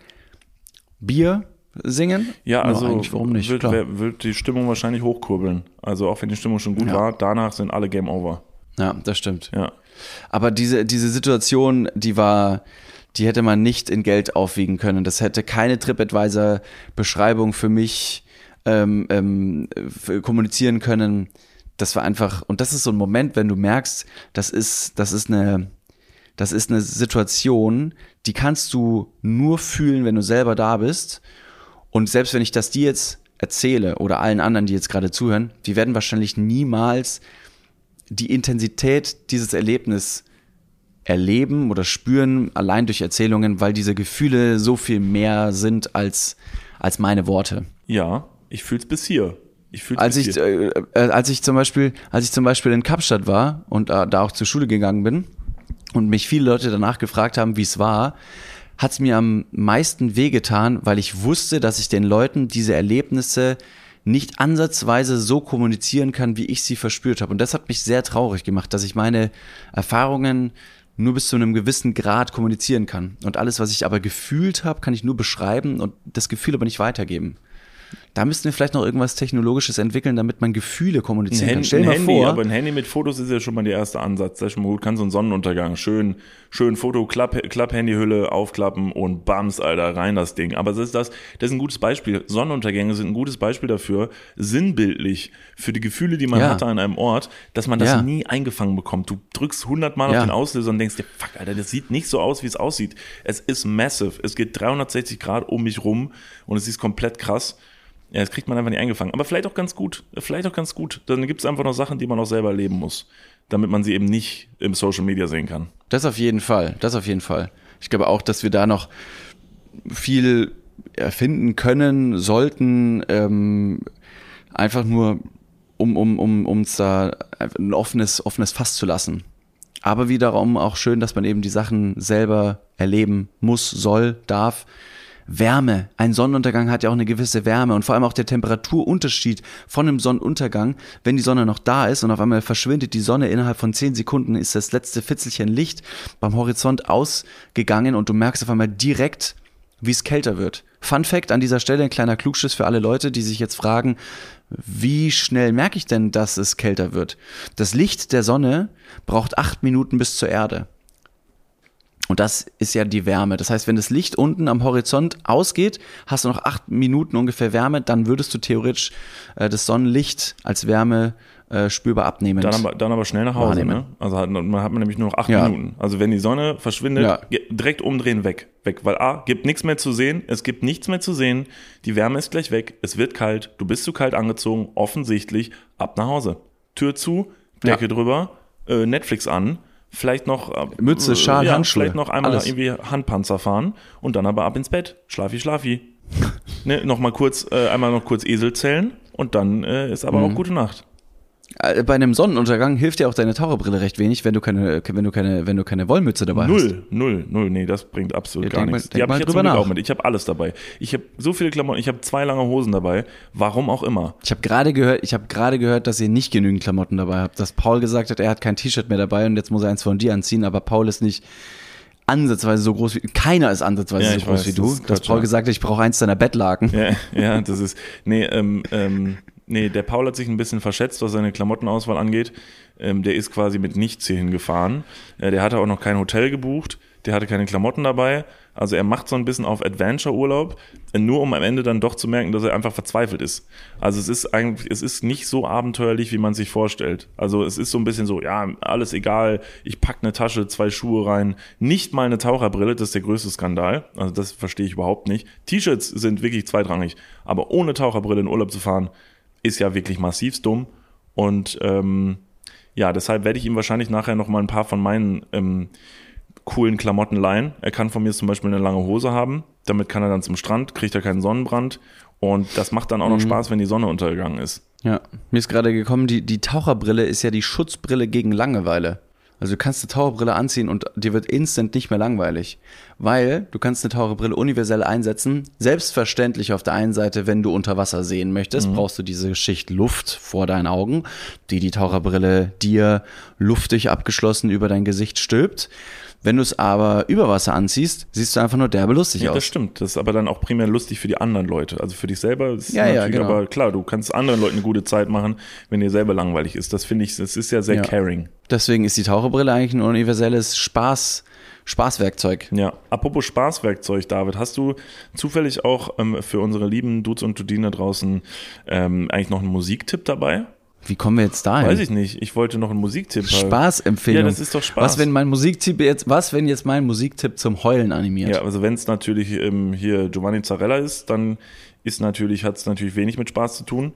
Speaker 1: Bier singen?
Speaker 2: Ja, also ja, warum nicht? Wird, wird, die Stimmung wahrscheinlich hochkurbeln. Also auch wenn die Stimmung schon gut ja. war, danach sind alle Game Over.
Speaker 1: Ja, das stimmt. Ja. Aber diese, diese Situation, die war, die hätte man nicht in Geld aufwiegen können. Das hätte keine TripAdvisor-Beschreibung für mich ähm, ähm, kommunizieren können. Das war einfach, und das ist so ein Moment, wenn du merkst, das ist, das ist eine, das ist eine Situation, die kannst du nur fühlen, wenn du selber da bist. Und selbst wenn ich das dir jetzt erzähle oder allen anderen, die jetzt gerade zuhören, die werden wahrscheinlich niemals die Intensität dieses Erlebnisses erleben oder spüren, allein durch Erzählungen, weil diese Gefühle so viel mehr sind als, als meine Worte.
Speaker 2: Ja, ich fühl's bis hier. Ich fühl's
Speaker 1: als bis ich, hier. Äh, äh, als ich zum Beispiel, als ich zum Beispiel in Kapstadt war und äh, da auch zur Schule gegangen bin und mich viele Leute danach gefragt haben, wie es war, hat es mir am meisten wehgetan, weil ich wusste, dass ich den Leuten diese Erlebnisse nicht ansatzweise so kommunizieren kann, wie ich sie verspürt habe. Und das hat mich sehr traurig gemacht, dass ich meine Erfahrungen nur bis zu einem gewissen Grad kommunizieren kann. Und alles, was ich aber gefühlt habe, kann ich nur beschreiben und das Gefühl aber nicht weitergeben. Da müssten wir vielleicht noch irgendwas Technologisches entwickeln, damit man Gefühle kommunizieren
Speaker 2: ein
Speaker 1: kann.
Speaker 2: Stell dir mal Handy, vor. Aber ein Handy mit Fotos ist ja schon mal der erste Ansatz. Das ist schon mal gut. Kann so einen Sonnenuntergang schön, schön Foto, Klapp, Klapp Handyhülle aufklappen und bams, Alter, rein das Ding. Aber das ist das, das ist ein gutes Beispiel. Sonnenuntergänge sind ein gutes Beispiel dafür, sinnbildlich für die Gefühle, die man ja. hatte an einem Ort, dass man das ja. nie eingefangen bekommt. Du drückst hundertmal ja. auf den Auslöser und denkst dir, fuck, Alter, das sieht nicht so aus, wie es aussieht. Es ist massive. Es geht 360 Grad um mich rum und es ist komplett krass. Ja, das kriegt man einfach nicht eingefangen. Aber vielleicht auch ganz gut. Vielleicht auch ganz gut. Dann gibt es einfach noch Sachen, die man auch selber erleben muss, damit man sie eben nicht im Social Media sehen kann.
Speaker 1: Das auf jeden Fall. Das auf jeden Fall. Ich glaube auch, dass wir da noch viel erfinden können, sollten, ähm, einfach nur, um, um, um uns da ein offenes, offenes Fass zu lassen. Aber wiederum auch schön, dass man eben die Sachen selber erleben muss, soll, darf. Wärme. Ein Sonnenuntergang hat ja auch eine gewisse Wärme und vor allem auch der Temperaturunterschied von einem Sonnenuntergang, wenn die Sonne noch da ist und auf einmal verschwindet die Sonne innerhalb von zehn Sekunden, ist das letzte Fitzelchen Licht beim Horizont ausgegangen und du merkst auf einmal direkt, wie es kälter wird. Fun Fact an dieser Stelle, ein kleiner Klugschiss für alle Leute, die sich jetzt fragen, wie schnell merke ich denn, dass es kälter wird? Das Licht der Sonne braucht acht Minuten bis zur Erde. Und das ist ja die Wärme. Das heißt, wenn das Licht unten am Horizont ausgeht, hast du noch acht Minuten ungefähr Wärme, dann würdest du theoretisch äh, das Sonnenlicht als Wärme äh, spürbar abnehmen.
Speaker 2: Dann aber, dann aber schnell nach Hause,
Speaker 1: Wahrnehmen.
Speaker 2: ne? Also hat, man hat man nämlich nur noch acht
Speaker 1: Ja.
Speaker 2: Minuten. Also wenn die Sonne verschwindet,
Speaker 1: Ja.
Speaker 2: direkt umdrehen, weg. Weg. Weil A, gibt nichts mehr zu sehen, es gibt nichts mehr zu sehen, die Wärme ist gleich weg, es wird kalt, du bist zu kalt angezogen, offensichtlich, ab nach Hause. Tür zu, Decke
Speaker 1: Ja.
Speaker 2: drüber, äh, Netflix an, vielleicht noch äh,
Speaker 1: Mütze, Schal,
Speaker 2: ja,
Speaker 1: Handschuhe,
Speaker 2: vielleicht noch einmal
Speaker 1: alles.
Speaker 2: irgendwie Handpanzer fahren und dann aber ab ins Bett. Schlafi, schlafi. ne, noch mal kurz, äh, einmal noch kurz Esel zählen und dann äh, ist
Speaker 1: Mhm.
Speaker 2: aber auch gute Nacht.
Speaker 1: Äh, Bei einem Sonnenuntergang hilft dir auch deine Taucherbrille recht wenig, wenn du keine, wenn du keine, wenn du keine Wollmütze dabei hast.
Speaker 2: Null, null, null. Nee, das bringt absolut
Speaker 1: Ja,
Speaker 2: gar
Speaker 1: mal-
Speaker 2: nichts.
Speaker 1: denk
Speaker 2: Die habe
Speaker 1: mal
Speaker 2: ich jetzt
Speaker 1: drüber nach.
Speaker 2: auch mit. Ich habe alles dabei. Ich habe so viele Klamotten. Ich habe zwei lange Hosen dabei. Warum auch immer.
Speaker 1: Ich habe gerade gehört, ich habe gerade gehört, dass ihr nicht genügend Klamotten dabei habt. Dass Paul gesagt hat, er hat kein T-Shirt mehr dabei und jetzt muss er eins von dir anziehen, aber Paul ist nicht ansatzweise so groß wie keiner ist ansatzweise
Speaker 2: Ja,
Speaker 1: so groß
Speaker 2: weiß,
Speaker 1: wie
Speaker 2: das
Speaker 1: du.
Speaker 2: ist
Speaker 1: Dass Paul gesagt hat, ich brauche eins deiner Bettlaken.
Speaker 2: Ja, ja, das ist. Nee, ähm, ähm, nee, der Paul hat sich ein bisschen verschätzt, was seine Klamottenauswahl angeht. Ähm, der ist quasi mit nichts hier hingefahren. Äh, der hatte auch noch kein Hotel gebucht. Der hatte keine Klamotten dabei. Also er macht so ein bisschen auf Adventure-Urlaub, äh, nur um am Ende dann doch zu merken, dass er einfach verzweifelt ist. Also es ist eigentlich, es ist nicht so abenteuerlich, wie man sich vorstellt. Also es ist so ein bisschen so, ja, alles egal, ich pack eine Tasche, zwei Schuhe rein, nicht mal eine Taucherbrille, das ist der größte Skandal. Also das verstehe ich überhaupt nicht. T-Shirts sind wirklich zweitrangig, aber ohne Taucherbrille in Urlaub zu fahren, ist ja wirklich massiv dumm. Und ähm, ja, deshalb werde ich ihm wahrscheinlich nachher noch mal ein paar von meinen ähm, coolen Klamotten leihen. Er kann von mir zum Beispiel eine lange Hose haben. Damit kann er dann zum Strand, kriegt er keinen Sonnenbrand. Und das macht dann auch noch Spaß, wenn die Sonne untergegangen ist.
Speaker 1: Ja, mir ist gerade gekommen, die, die Taucherbrille ist ja die Schutzbrille gegen Langeweile. Also du kannst eine Taucherbrille anziehen und dir wird instant nicht mehr langweilig. Weil du kannst eine Taucherbrille universell einsetzen. Selbstverständlich auf der einen Seite, wenn du unter Wasser sehen möchtest, brauchst du diese Schicht Luft vor deinen Augen, die die Taucherbrille dir luftig abgeschlossen über dein Gesicht stülpt. Wenn du es aber über Wasser anziehst, siehst du einfach nur derbe lustig
Speaker 2: Ja, das
Speaker 1: aus.
Speaker 2: stimmt. Das ist aber dann auch primär lustig für die anderen Leute. Also für dich selber ist
Speaker 1: Ja, ja,
Speaker 2: natürlich,
Speaker 1: genau.
Speaker 2: aber klar, du kannst anderen Leuten eine gute Zeit machen, wenn dir selber langweilig ist. Das finde ich, das ist ja sehr
Speaker 1: Ja.
Speaker 2: caring.
Speaker 1: Deswegen ist die Taucherbrille eigentlich ein universelles Spaß, Spaßwerkzeug.
Speaker 2: Ja, apropos Spaßwerkzeug, David, hast du zufällig auch ähm, für unsere lieben Dudes und Dudine da draußen ähm, eigentlich noch einen Musiktipp dabei?
Speaker 1: Wie kommen wir jetzt dahin?
Speaker 2: Weiß ich nicht. Ich wollte noch einen Musiktipp haben.
Speaker 1: Spaßempfehlung.
Speaker 2: Ja, das ist doch Spaß.
Speaker 1: Was, wenn mein Musiktipp jetzt, was, wenn jetzt mein Musiktipp zum Heulen animiert?
Speaker 2: Ja, also wenn es natürlich ähm, hier Giovanni Zarella ist, dann ist natürlich, hat es natürlich wenig mit Spaß zu tun.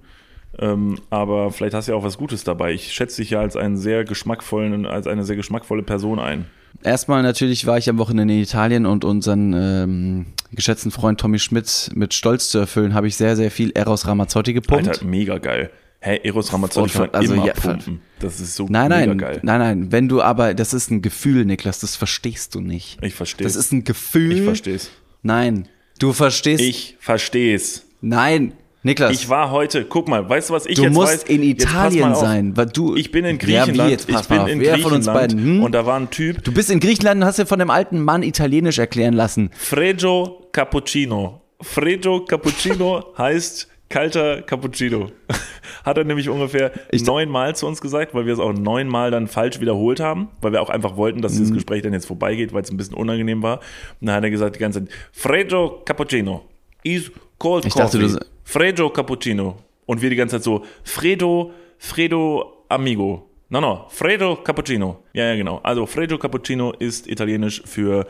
Speaker 2: Ähm, aber vielleicht hast du ja auch was Gutes dabei. Ich schätze dich ja als einen sehr geschmackvollen, als eine sehr geschmackvolle Person ein.
Speaker 1: Erstmal natürlich war ich am Wochenende in Italien und unseren ähm, geschätzten Freund Tommy Schmidt mit Stolz zu erfüllen, habe ich sehr, sehr viel Eros Ramazzotti gepumpt.
Speaker 2: Alter, mega geil. Hä, Eros Ramazzotti kann man
Speaker 1: also
Speaker 2: immer
Speaker 1: ja,
Speaker 2: pumpen. Das ist so
Speaker 1: Nein, nein,
Speaker 2: geil.
Speaker 1: nein, nein. Wenn du aber, das ist ein Gefühl, Niklas, das verstehst du nicht.
Speaker 2: Ich verstehe
Speaker 1: Das ist ein Gefühl.
Speaker 2: Ich versteh's.
Speaker 1: Nein, du verstehst.
Speaker 2: Ich versteh's.
Speaker 1: nein, Niklas.
Speaker 2: Ich war heute, guck mal, weißt du, was ich
Speaker 1: du
Speaker 2: jetzt
Speaker 1: musst
Speaker 2: weiß?
Speaker 1: in
Speaker 2: Jetzt pass mal
Speaker 1: Italien sein, weil du.
Speaker 2: Ich bin in
Speaker 1: Ja, wie
Speaker 2: Griechenland.
Speaker 1: jetzt? Pass
Speaker 2: ich bin
Speaker 1: auf.
Speaker 2: in
Speaker 1: Wer
Speaker 2: Griechenland
Speaker 1: von uns beiden? Hm?
Speaker 2: und da war ein Typ,
Speaker 1: Du bist in Griechenland und hast dir von dem alten Mann Italienisch erklären lassen.
Speaker 2: Fregio Cappuccino. Fregio Cappuccino heißt kalter Cappuccino. Hat er nämlich ungefähr neunmal zu uns gesagt, weil wir es auch neunmal dann falsch wiederholt haben, weil wir auch einfach wollten, dass
Speaker 1: Mhm.
Speaker 2: das Gespräch dann jetzt vorbeigeht, weil es ein bisschen unangenehm war. Und dann hat er gesagt die ganze Zeit, Fregio Cappuccino is cold
Speaker 1: Ich dachte,
Speaker 2: coffee.
Speaker 1: du-
Speaker 2: Fregio Cappuccino. Und wir die ganze Zeit so, Fredo, Fredo Amigo. No, no, Fredo Cappuccino. Ja, ja, genau. Also Fredo Cappuccino ist italienisch für,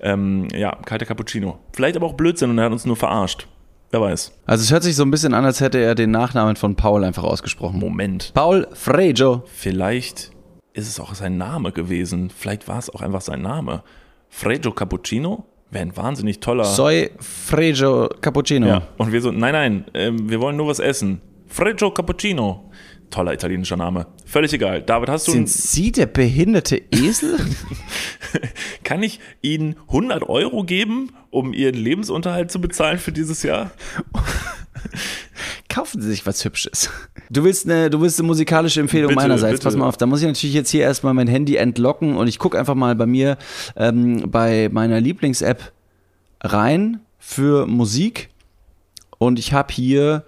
Speaker 2: ähm, ja, kalter Cappuccino. Vielleicht aber auch Blödsinn und er hat uns nur verarscht. Wer weiß.
Speaker 1: Also es hört sich so ein bisschen an, als hätte er den Nachnamen von Paul einfach ausgesprochen.
Speaker 2: Moment.
Speaker 1: Paul Frejo.
Speaker 2: Vielleicht ist es auch sein Name gewesen. Vielleicht war es auch einfach sein Name. Fredo Cappuccino wäre ein wahnsinnig toller.
Speaker 1: Soy Frejo Cappuccino.
Speaker 2: Ja. Und wir so, nein, nein, ähm, wir wollen nur was essen. Freggio Cappuccino. Toller italienischer Name. Völlig egal. David, hast du
Speaker 1: Sind Sie der behinderte Esel?
Speaker 2: Kann ich Ihnen 100 Euro geben, um Ihren Lebensunterhalt zu bezahlen für dieses Jahr?
Speaker 1: Kaufen Sie sich was Hübsches. Du willst eine, du willst eine musikalische Empfehlung
Speaker 2: Bitte,
Speaker 1: meinerseits.
Speaker 2: bitte.
Speaker 1: Pass mal auf, da muss ich natürlich jetzt hier erstmal mein Handy entlocken und ich gucke einfach mal bei mir ähm, bei meiner Lieblings-App rein für Musik. Und ich habe hier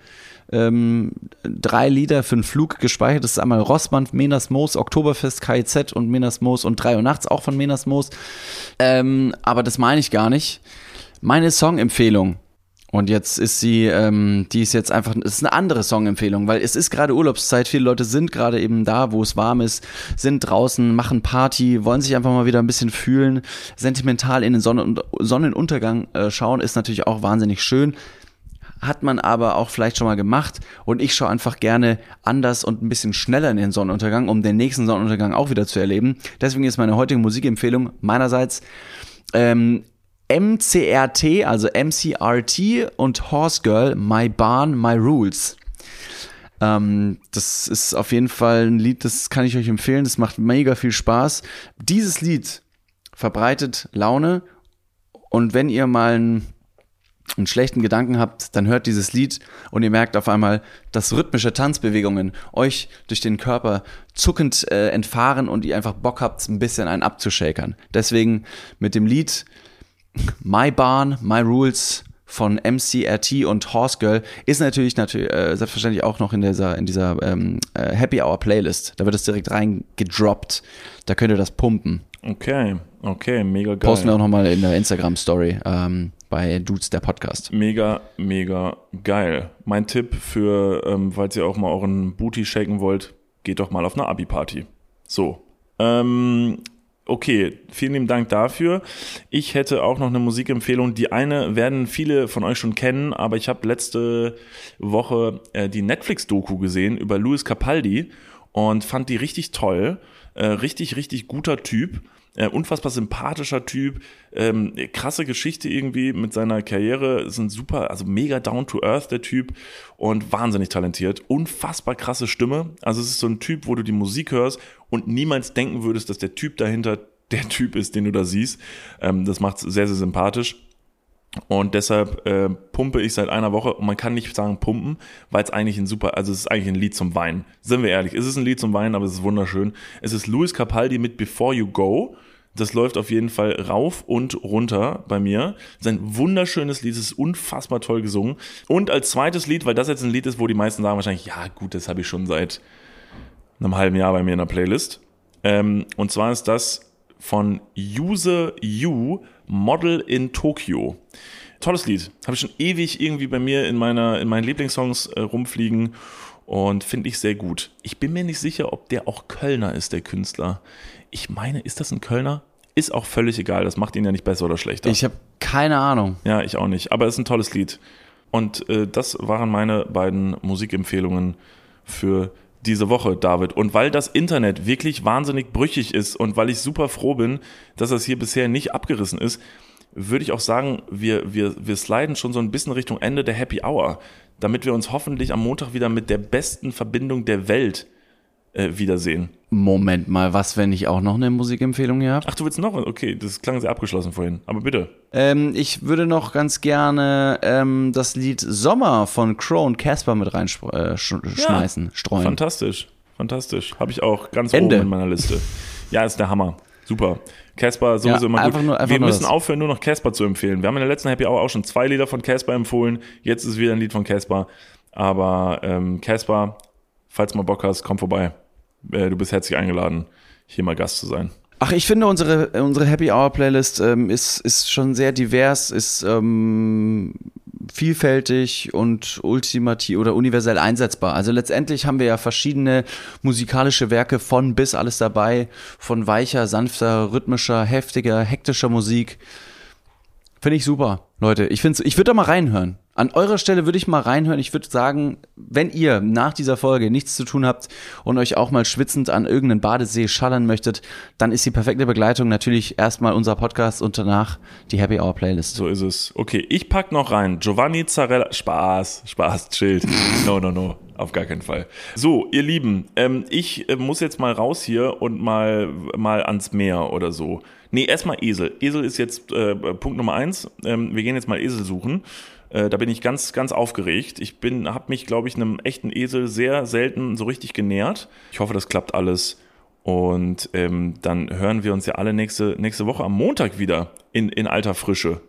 Speaker 1: ähm, drei Lieder für einen Flug gespeichert. Das ist einmal Rossmann, Menas Moos, Oktoberfest, KIZ und Menas Moos und 3 Uhr nachts auch von Menas Moos. Ähm, aber das meine ich gar nicht. Meine Songempfehlung und jetzt ist sie, ähm, die ist jetzt einfach, es ist eine andere Songempfehlung, weil es ist gerade Urlaubszeit, viele Leute sind gerade eben da, wo es warm ist, sind draußen, machen Party, wollen sich einfach mal wieder ein bisschen fühlen, sentimental in den Sonnen Sonnenuntergang äh, schauen, ist natürlich auch wahnsinnig schön. Hat man aber auch vielleicht schon mal gemacht und ich schaue einfach gerne anders und ein bisschen schneller in den Sonnenuntergang, um den nächsten Sonnenuntergang auch wieder zu erleben. Deswegen ist meine heutige Musikempfehlung meinerseits ähm, MCRT, also MCRT und Horse Girl, My Barn, My Rules. Ähm, das ist auf jeden Fall ein Lied, das kann ich euch empfehlen. Das macht mega viel Spaß. Dieses Lied verbreitet Laune. Und wenn ihr mal einen, einen schlechten Gedanken habt, dann hört dieses Lied und ihr merkt auf einmal, dass rhythmische Tanzbewegungen euch durch den Körper zuckend äh, entfahren und ihr einfach Bock habt, ein bisschen einen abzushakern. Deswegen mit dem Lied My Barn, My Rules von MCRT und Horse Girl ist natürlich, natürlich äh, selbstverständlich auch noch in dieser, in dieser ähm, äh, Happy Hour Playlist. Da wird es direkt reingedroppt. Da könnt ihr das pumpen.
Speaker 2: Okay, okay, mega geil.
Speaker 1: Posten wir auch nochmal in der Instagram-Story ähm, bei Dudes der Podcast.
Speaker 2: Mega, mega geil. Mein Tipp für, ähm, falls ihr auch mal euren Booty shaken wollt, geht doch mal auf eine Abi-Party. So. Ähm, Okay, vielen lieben Dank dafür. Ich hätte auch noch eine Musikempfehlung. Die eine werden viele von euch schon kennen, aber ich habe letzte Woche äh, die Netflix-Doku gesehen über Louis Capaldi und fand die richtig toll. Äh, richtig, richtig guter Typ. Äh, unfassbar sympathischer Typ, ähm, krasse Geschichte irgendwie mit seiner Karriere, ist ein super, also mega down to earth der Typ und wahnsinnig talentiert, unfassbar krasse Stimme. Also es ist so ein Typ, wo du die Musik hörst und niemals denken würdest, dass der Typ dahinter der Typ ist, den du da siehst. Ähm, das macht es sehr, sehr sympathisch. Und deshalb äh, pumpe ich seit einer Woche und man kann nicht sagen pumpen, weil es eigentlich ein super, also es ist eigentlich ein Lied zum Weinen. Sind wir ehrlich, es ist ein Lied zum Weinen, aber es ist wunderschön. Es ist Louis Capaldi mit Before You Go. Das läuft auf jeden Fall rauf und runter bei mir. Es ist ein wunderschönes Lied, ist unfassbar toll gesungen. Und als zweites Lied, weil das jetzt ein Lied ist, wo die meisten sagen wahrscheinlich, ja gut, das habe ich schon seit einem halben Jahr bei mir in der Playlist. Ähm, und zwar ist das von Use You Model in Tokyo. Tolles Lied. Habe ich schon ewig irgendwie bei mir in, meiner, in meinen Lieblingssongs äh, rumfliegen und finde ich sehr gut. Ich bin mir nicht sicher, ob der auch Kölner ist, der Künstler. Ich meine, ist das ein Kölner? Ist auch völlig egal, das macht ihn ja nicht besser oder schlechter.
Speaker 1: Ich habe keine Ahnung.
Speaker 2: Ja, ich auch nicht. Aber es ist ein tolles Lied. Und äh, das waren meine beiden Musikempfehlungen für diese Woche, David. Und weil das Internet wirklich wahnsinnig brüchig ist und weil ich super froh bin, dass das hier bisher nicht abgerissen ist, würde ich auch sagen, wir, wir, wir sliden schon so ein bisschen Richtung Ende der Happy Hour, damit wir uns hoffentlich am Montag wieder mit der besten Verbindung der Welt äh, wiedersehen.
Speaker 1: Moment mal, was, wenn ich auch noch eine Musikempfehlung hier habe?
Speaker 2: Ach, du willst noch? Okay, das klang sehr abgeschlossen vorhin. Aber bitte.
Speaker 1: Ähm, ich würde noch ganz gerne ähm, das Lied Sommer von Crow und Casper mit reinschmeißen, äh, sch streuen.
Speaker 2: Fantastisch, fantastisch. Habe ich auch ganz
Speaker 1: Ende.
Speaker 2: oben in meiner Liste. Ja, ist der Hammer. Super. Casper sowieso
Speaker 1: Ja,
Speaker 2: immer gut.
Speaker 1: nur-
Speaker 2: wir müssen
Speaker 1: das.
Speaker 2: aufhören, nur noch Casper zu empfehlen. Wir haben in der letzten Happy Hour auch schon zwei Lieder von Casper empfohlen. Jetzt ist wieder ein Lied von Casper. Aber ähm, Casper, falls du mal Bock hast, komm vorbei. Äh, du bist herzlich eingeladen, hier mal Gast zu sein.
Speaker 1: Ach, ich finde unsere, unsere Happy Hour Playlist ähm, ist, ist schon sehr divers, ist ähm, vielfältig und ultimativ oder universell einsetzbar. Also letztendlich haben wir ja verschiedene musikalische Werke von bis alles dabei, von weicher, sanfter, rhythmischer, heftiger, hektischer Musik. Finde ich super, Leute. Ich finde, ich würde da mal reinhören. An eurer Stelle würde ich mal reinhören. Ich würde sagen, wenn ihr nach dieser Folge nichts zu tun habt und euch auch mal schwitzend an irgendeinen Badesee schallern möchtet, dann ist die perfekte Begleitung natürlich erstmal unser Podcast und danach die Happy Hour Playlist.
Speaker 2: So ist es. Okay, ich pack noch rein. Giovanni Zarella. Spaß, Spaß, chillt. No, no, no. Auf gar keinen Fall. So, ihr Lieben, ähm, ich äh, muss jetzt mal raus hier und mal, mal ans Meer oder so. Nee, erstmal Esel. Esel ist jetzt äh, Punkt Nummer eins. Ähm, wir gehen jetzt mal Esel suchen. Äh, da bin ich ganz, ganz aufgeregt. Ich bin, habe mich, glaube ich, einem echten Esel sehr selten so richtig genähert. Ich hoffe, das klappt alles. Und ähm, dann hören wir uns ja alle nächste, nächste Woche am Montag wieder in, in alter Frische.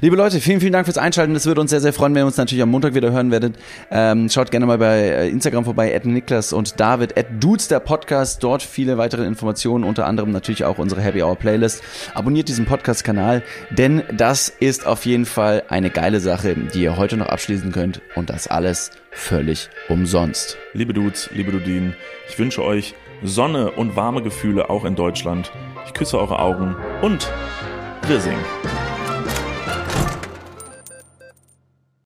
Speaker 1: Liebe Leute, vielen, vielen Dank fürs Einschalten. Das würde uns sehr, sehr freuen, wenn ihr uns natürlich am Montag wieder hören werdet. Ähm, schaut gerne mal bei äh, Instagram vorbei, at Niklas und David, at Dudes, der Podcast. Dort viele weitere Informationen, unter anderem natürlich auch unsere Happy Hour Playlist. Abonniert diesen Podcast-Kanal, denn das ist auf jeden Fall eine geile Sache, die ihr heute noch abschließen könnt. Und das alles völlig umsonst.
Speaker 2: Liebe Dudes, liebe Dudinen, ich wünsche euch Sonne und warme Gefühle auch in Deutschland. Ich küsse eure Augen und wir singen.